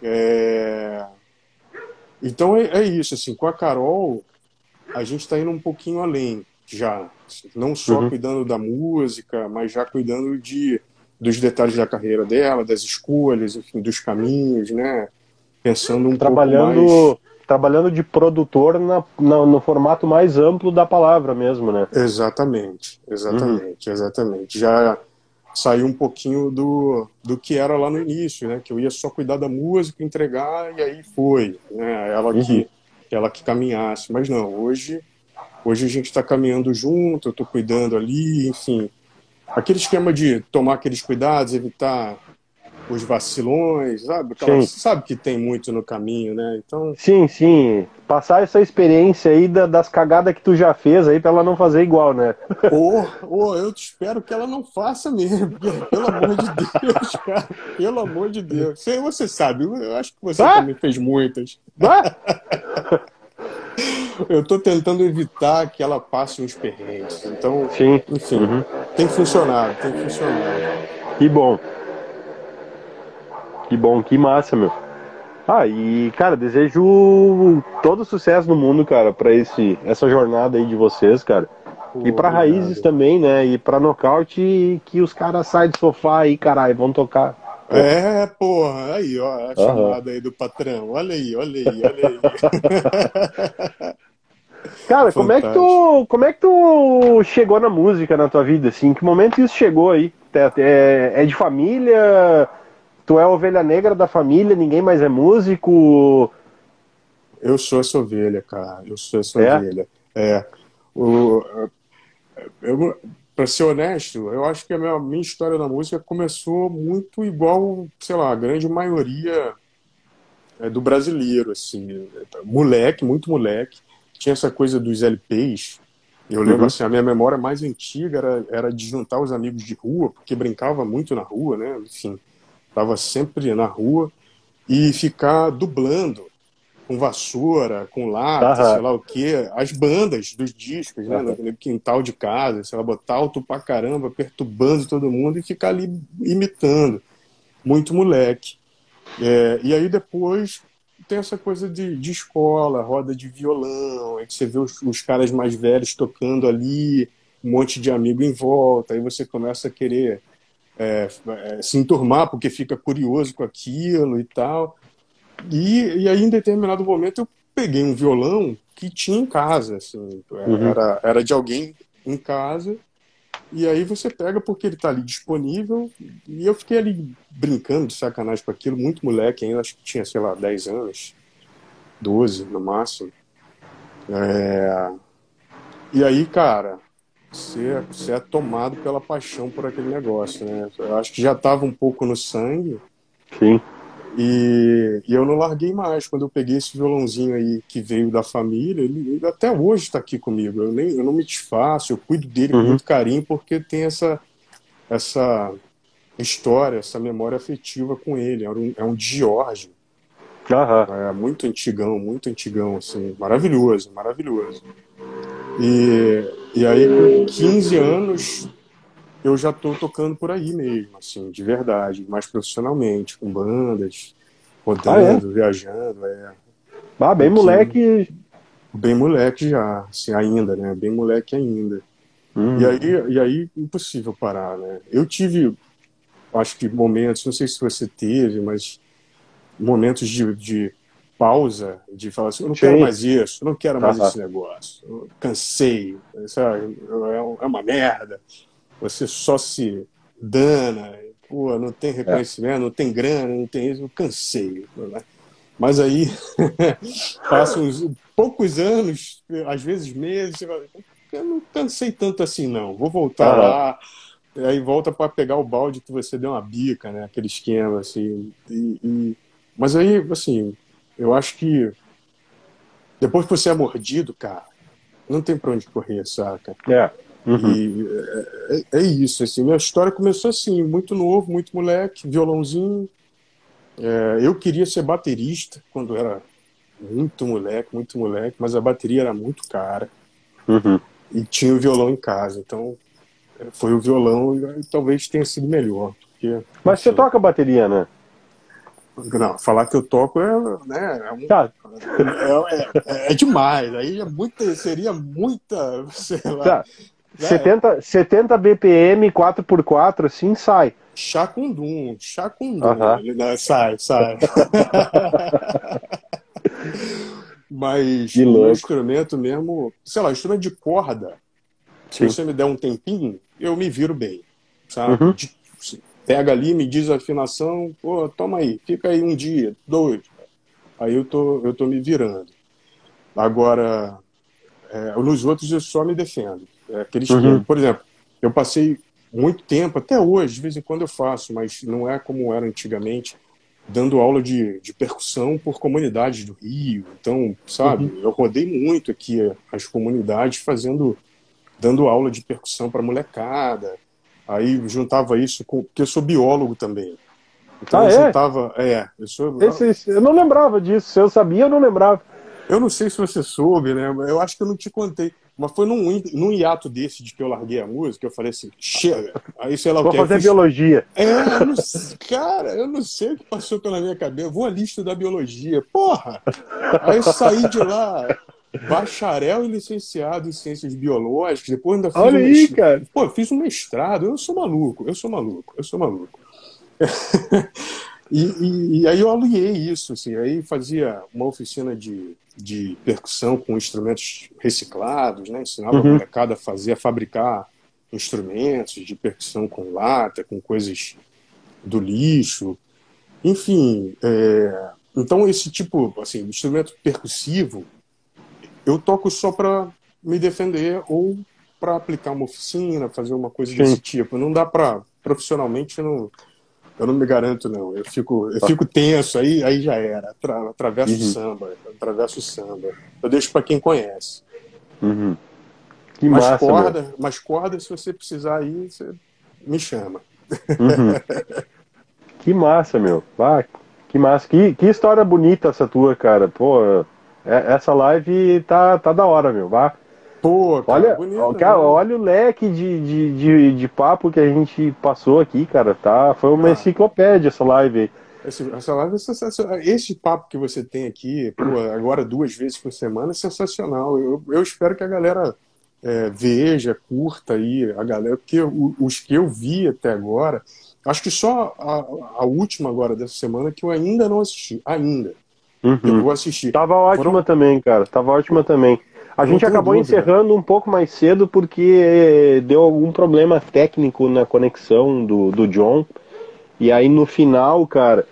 É... Então é, é, isso, assim, com a Carol, a gente está indo um pouquinho além já. Não só uhum. cuidando da música, mas já cuidando de, dos detalhes da carreira dela, das escolhas, enfim, dos caminhos, né? Pensando um trabalhando, pouco mais... Trabalhando de produtor na, na, no formato mais amplo da palavra mesmo, né? Exatamente, exatamente, uhum. exatamente. Já saiu um pouquinho do, do que era lá no início, né? Que eu ia só cuidar da música, entregar e aí foi, né? Ela uhum. que ela que caminhasse, mas não, hoje Hoje a gente está caminhando junto, eu estou cuidando ali, enfim. Aquele esquema de tomar aqueles cuidados, evitar os vacilões, sabe? Aquela, sabe que tem muito no caminho, né? Então. Sim, sim. Passar essa experiência aí da, das cagadas que tu já fez aí pra ela não fazer igual, né? Ou, ou eu te espero que ela não faça mesmo. [laughs] Pelo amor de Deus, cara. Pelo amor de Deus. Você, você sabe, eu acho que você ah? também fez muitas. Ah? [laughs] eu tô tentando evitar que ela passe uns perrengues. Então, Sim. enfim, uhum. tem funcionado, tem funcionado. Que bom. Que bom, que massa, meu. Ah, e, cara, desejo todo sucesso no mundo, cara, para esse essa jornada aí de vocês, cara. Pô, e para raízes também, né? E para nocaute que os caras saem do sofá aí, caralho, vão tocar. É, porra, aí, ó, a uhum. chamada aí do patrão. Olha aí, olha aí, olha aí. [laughs] Cara, como é que tu, como é que tu chegou na música na tua vida, assim? Em que momento isso chegou aí? É, é, é de família? Tu é ovelha negra da família, ninguém mais é músico? Eu sou essa ovelha, cara. Eu sou essa é? ovelha. É. O, eu, pra ser honesto, eu acho que a minha, minha história na música começou muito igual, sei lá, a grande maioria é, do brasileiro, assim. Moleque, muito moleque. Tinha essa coisa dos LPs. Eu lembro, uhum. assim, a minha memória mais antiga era, era de juntar os amigos de rua, porque brincava muito na rua, né? Enfim estava sempre na rua, e ficar dublando com vassoura, com lápis, sei lá o quê, as bandas dos discos, né, no quintal de casa, sei lá, botar alto pra caramba, perturbando todo mundo e ficar ali imitando. Muito moleque. É, e aí depois tem essa coisa de, de escola, roda de violão, aí você vê os, os caras mais velhos tocando ali, um monte de amigo em volta, aí você começa a querer é, é, se enturmar porque fica curioso com aquilo e tal. E, e aí, em determinado momento, eu peguei um violão que tinha em casa, assim, uhum. era, era de alguém em casa, e aí você pega porque ele está ali disponível, e eu fiquei ali brincando de sacanagem com aquilo, muito moleque ainda, acho que tinha, sei lá, 10 anos, 12 no máximo. É... E aí, cara, você, é, você é tomado pela paixão por aquele negócio, né? Eu acho que já estava um pouco no sangue. Sim. E, e, eu não larguei mais. Quando eu peguei esse violãozinho aí que veio da família, ele, ele até hoje está aqui comigo. Eu, nem, eu não me desfaço, eu cuido dele uhum. com muito carinho, porque tem essa, essa história, essa memória afetiva com ele. É um, é um George. Uhum. É muito antigão, muito antigão, assim. Maravilhoso, maravilhoso. E, e aí, com 15 anos, eu já estou tocando por aí mesmo, assim, de verdade, mais profissionalmente, com bandas, rodando, ah, é? viajando. É. Ah, bem moleque. Bem moleque já, assim, ainda, né? Bem moleque ainda. Hum. E, aí, e aí, impossível parar, né? Eu tive, acho que momentos, não sei se você teve, mas momentos de, de pausa de falar assim, eu não Sim. quero mais isso, eu não quero mais esse negócio, eu cansei, é, é, é uma merda, você só se dana, pô, não tem reconhecimento, é. não tem grana, não tem isso, eu cansei. Mas aí, [laughs] passam uns poucos anos, às vezes meses, você fala, eu não cansei tanto assim não, vou voltar lá, aí volta para pegar o balde que você deu uma bica, né, aquele esquema, assim, e, e... mas aí, assim, eu acho que depois que você é mordido, cara, não tem pra onde correr, saca? É. Uhum. E é, é, é, isso, assim, minha história começou assim, muito novo, muito moleque, violãozinho. É, eu queria ser baterista quando era muito moleque, muito moleque, mas a bateria era muito cara. Uhum. E tinha o violão em casa, então foi o violão e talvez tenha sido melhor. Porque, mas você toca bateria, né? Não, falar que eu toco é, né, é, um, tá. é, é, é, demais. Aí é muita, seria muita, sei lá. Tá. Né? 70, 70 BPM 4x4, assim sai. Chá com dum, chá com dum. Uh -huh. Sai, sai. [laughs] Mas o instrumento mesmo, sei lá, instrumento de corda, Sim. se você me der um tempinho, eu me viro bem. Sabe? Uhum. De, pega ali, me diz a afinação, pô, toma aí, fica aí um dia, dois. Aí eu tô, eu tô me virando. Agora, é, nos outros eu só me defendo. É aqueles uhum. por exemplo, eu passei muito tempo, até hoje, de vez em quando eu faço, mas não é como era antigamente, dando aula de, de percussão por comunidades do Rio. Então, sabe, uhum. eu rodei muito aqui as comunidades fazendo, dando aula de percussão para molecada. Aí juntava isso com. Porque eu sou biólogo também. Então ah, eu é? juntava. É, eu sou. Esse, eu não lembrava disso. Se eu sabia, eu não lembrava. Eu não sei se você soube, né? Eu acho que eu não te contei. Mas foi num, num hiato desse de que eu larguei a música, eu falei assim, chega. Aí sei lá Vou o que. fazer fiz... biologia. É, eu não... cara, eu não sei o que passou pela minha cabeça. Vou ali estudar biologia. Porra! Aí eu saí de lá, bacharel e licenciado em ciências biológicas, depois ainda fiz Olha um aí, mestrado. cara. Pô, eu fiz um mestrado. Eu sou maluco, eu sou maluco, eu sou maluco. [laughs] e, e, e aí eu aluguei isso, assim. Aí fazia uma oficina de de percussão com instrumentos reciclados, né? ensinava uhum. a molecada a fazer, a fabricar instrumentos de percussão com lata, com coisas do lixo, enfim. É... Então esse tipo, assim, instrumento percussivo, eu toco só para me defender ou para aplicar uma oficina, fazer uma coisa Sim. desse tipo. Não dá para profissionalmente não eu não me garanto, não. Eu fico, eu fico tenso, aí, aí já era. Atra, atravesso uhum. o samba, atravesso o samba. Eu deixo para quem conhece. Uhum. Que mas massa, corda, meu. mas corda, se você precisar aí, você me chama. Uhum. [laughs] que massa, meu. Ah, que massa. Que, que história bonita essa tua, cara. Pô, essa live tá, tá da hora, meu. Vá. Pô, cara, olha, bonito, cara, né? olha o leque de, de, de, de, papo que a gente passou aqui, cara. Tá? Foi uma ah. enciclopédia essa live. Esse, essa live é sensacional. Esse papo que você tem aqui, pô, agora duas vezes por semana, é sensacional. Eu, eu espero que a galera é, veja, curta aí, a galera, porque os que eu vi até agora, acho que só a, a última agora dessa semana que eu ainda não assisti. Ainda. Uhum. Eu vou assistir. Tava ótima Foram... também, cara. Tava ótima também. A gente acabou dúvida. encerrando um pouco mais cedo porque deu algum problema técnico na conexão do, do John. E aí no final, cara,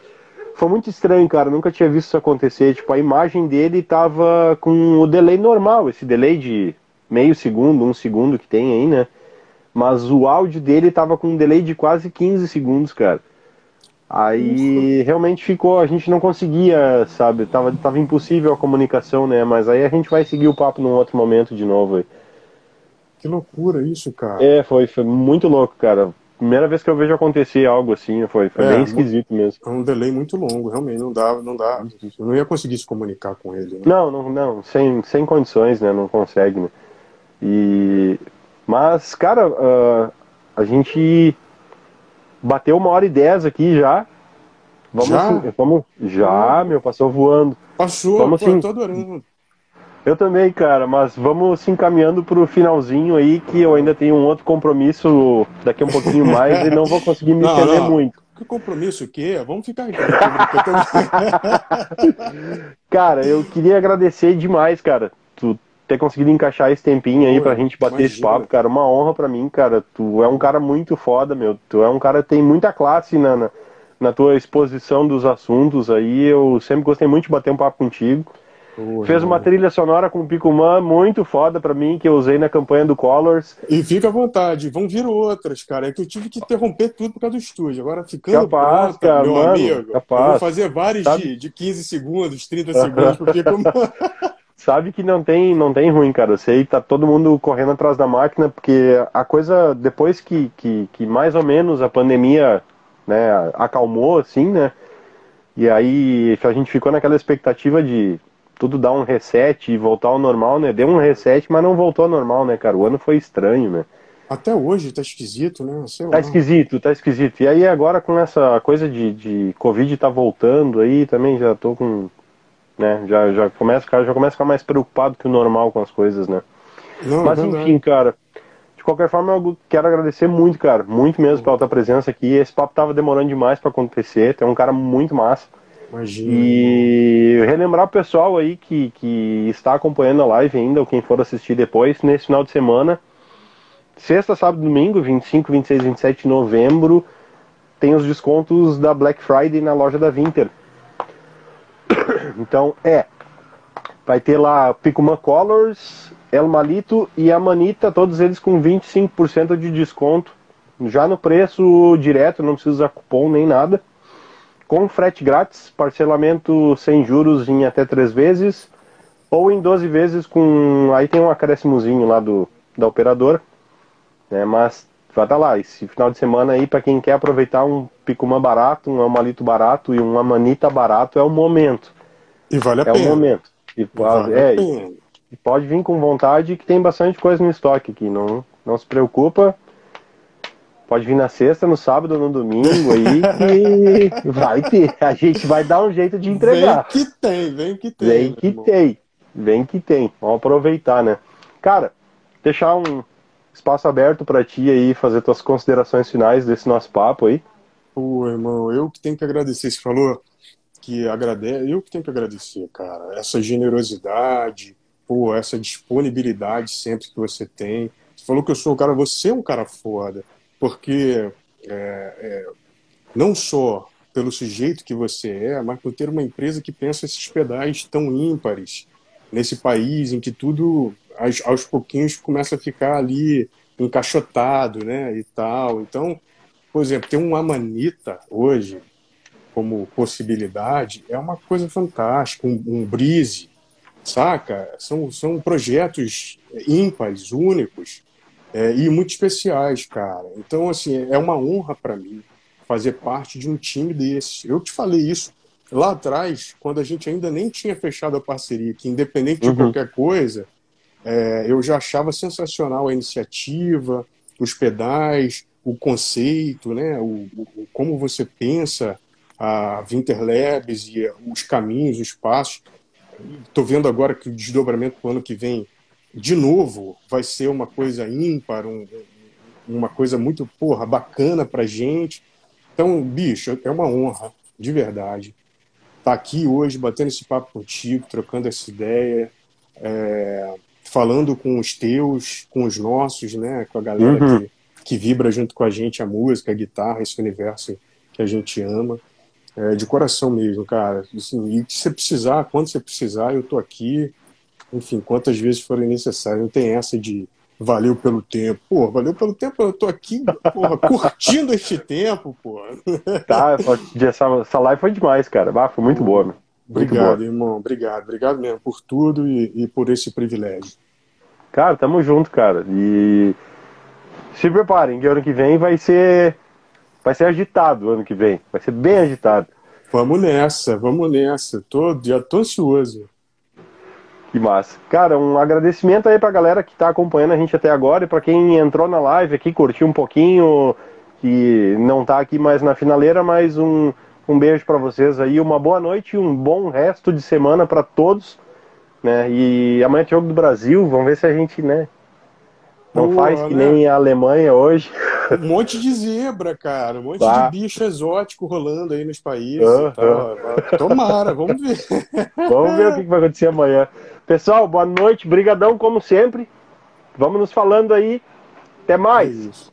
foi muito estranho, cara. Nunca tinha visto isso acontecer. Tipo, a imagem dele tava com o delay normal, esse delay de meio segundo, um segundo que tem aí, né? Mas o áudio dele tava com um delay de quase 15 segundos, cara. Aí realmente ficou, a gente não conseguia, sabe? Tava, tava impossível a comunicação, né? Mas aí a gente vai seguir o papo num outro momento de novo. Aí. Que loucura isso, cara. É, foi, foi muito louco, cara. Primeira vez que eu vejo acontecer algo assim, foi, foi é, bem esquisito mesmo. É um delay muito longo, realmente, não dá, não dá. Eu não ia conseguir se comunicar com ele. Né? Não, não, não, sem, sem condições, né? Não consegue, né? E... Mas, cara, uh, a gente Bateu uma hora e dez aqui já. Vamos já? Assim, vamos, já, ah. meu, passou voando. Passou, vamos pô, assim, tô adorando. Eu também, cara, mas vamos se encaminhando pro finalzinho aí, que eu ainda tenho um outro compromisso daqui a um pouquinho mais e não vou conseguir me não, estender não. muito. Que compromisso o quê? Vamos ficar aqui. [laughs] cara, eu queria agradecer demais, cara. Ter conseguido encaixar esse tempinho aí Pô, pra gente bater imagina. esse papo, cara. Uma honra pra mim, cara. Tu é um cara muito foda, meu. Tu é um cara que tem muita classe na, na, na tua exposição dos assuntos aí. Eu sempre gostei muito de bater um papo contigo. Fez uma trilha sonora com o Picumã muito foda pra mim, que eu usei na campanha do Colors. E fica à vontade, vão vir outras, cara. É que eu tive que interromper tudo por causa do estúdio. Agora ficando capaz, pronta, cara, meu mano, amigo, capaz. eu vou fazer vários de, de 15 segundos, 30 segundos pro Picumã. [laughs] [laughs] sabe que não tem, não tem ruim, cara. Eu sei que tá todo mundo correndo atrás da máquina, porque a coisa, depois que, que, que mais ou menos a pandemia né, acalmou, assim, né? E aí a gente ficou naquela expectativa de tudo dar um reset e voltar ao normal, né? Deu um reset, mas não voltou ao normal, né, cara? O ano foi estranho, né? Até hoje tá esquisito, né? Sei tá lá. esquisito, tá esquisito. E aí agora com essa coisa de, de Covid tá voltando aí, também já tô com né? Já, já, começa, cara já começa a ficar mais preocupado que o normal com as coisas, né? Não, Mas enfim, cara, de qualquer forma eu quero agradecer muito, cara, muito mesmo pela tua presença aqui. Esse papo tava demorando demais para acontecer, tem um cara muito massa. Imagina. E relembrar o pessoal aí que, que está acompanhando a live ainda, ou quem for assistir depois, nesse final de semana, sexta, sábado domingo, 25, 26, 27 de novembro, tem os descontos da Black Friday na loja da Vinter. Então, é. Vai ter lá Picuma Colors, El Malito e a Manita, todos eles com 25% de desconto já no preço direto, não precisa usar cupom nem nada. Com frete grátis, parcelamento sem juros em até três vezes, ou em 12 vezes com. Aí tem um acréscimozinho lá do, da operadora. Né? Mas vai estar tá lá. Esse final de semana aí, para quem quer aproveitar um picumã barato, um amalito barato e um amanita barato, é o momento. E vale a é pena. É o momento. E, vale é, e pode vir com vontade que tem bastante coisa no estoque aqui. Não, não se preocupa. Pode vir na sexta, no sábado, no domingo aí que [laughs] vai ter. A gente vai dar um jeito de entregar. Vem que tem, vem que tem. Vem que irmão. tem. Vem que tem. Vamos aproveitar, né? Cara, deixar um espaço aberto para ti aí fazer tuas considerações finais desse nosso papo aí. Pô, irmão, eu que tenho que agradecer. Você falou que agradece, eu que tenho que agradecer, cara. Essa generosidade, pô, essa disponibilidade sempre que você tem. Você falou que eu sou um cara, você é um cara foda, porque é, é, não só pelo sujeito que você é, mas por ter uma empresa que pensa esses pedais tão ímpares nesse país em que tudo aos, aos pouquinhos começa a ficar ali encaixotado, né, e tal. Então, por exemplo, ter um Amanita hoje como possibilidade é uma coisa fantástica, um, um Brise, saca? São, são projetos ímpares, únicos é, e muito especiais, cara. Então, assim, é uma honra para mim fazer parte de um time desse. Eu te falei isso lá atrás, quando a gente ainda nem tinha fechado a parceria, que independente de uhum. qualquer coisa, é, eu já achava sensacional a iniciativa, os pedais, o conceito, né, o, o como você pensa a Winter Labs e os caminhos, os passos. Estou vendo agora que o desdobramento para o ano que vem, de novo, vai ser uma coisa ímpar, um, uma coisa muito porra, bacana para gente. Então, bicho, é uma honra, de verdade, estar tá aqui hoje, batendo esse papo contigo, trocando essa ideia, é, falando com os teus, com os nossos, né, com a galera uhum. que, que vibra junto com a gente a música, a guitarra, esse universo que a gente ama. É, de coração mesmo, cara. Assim, e se você precisar, quando você precisar, eu tô aqui. Enfim, quantas vezes forem necessárias. Não tem essa de valeu pelo tempo. Pô, valeu pelo tempo, eu tô aqui, porra, curtindo este tempo, pô. [laughs] Tá, essa, essa live foi demais, cara. Ah, foi muito boa, meu. Muito obrigado, boa. irmão. Obrigado. Obrigado mesmo por tudo e, e por esse privilégio. Cara, tamo junto, cara. E se preparem, que ano que vem vai ser Vai ser agitado o ano que vem. Vai ser bem agitado. Vamos nessa, vamos nessa. Tô, já tô ansioso. Que massa. Cara, um agradecimento aí pra galera que tá acompanhando a gente até agora e pra quem entrou na live aqui, curtiu um pouquinho, que não tá aqui mais na finaleira, mas um, um beijo para vocês aí, uma boa noite e um bom resto de semana para todos. Né? E amanhã é jogo do Brasil, vamos ver se a gente, né, não Boa, faz que né? nem a Alemanha hoje. Um monte de zebra, cara. Um monte tá. de bicho exótico rolando aí nos países. Uh -huh. Tomara, vamos ver. [laughs] Vamos ver o que vai acontecer amanhã. Pessoal, boa noite. Brigadão, como sempre. Vamos nos falando aí. Até mais. É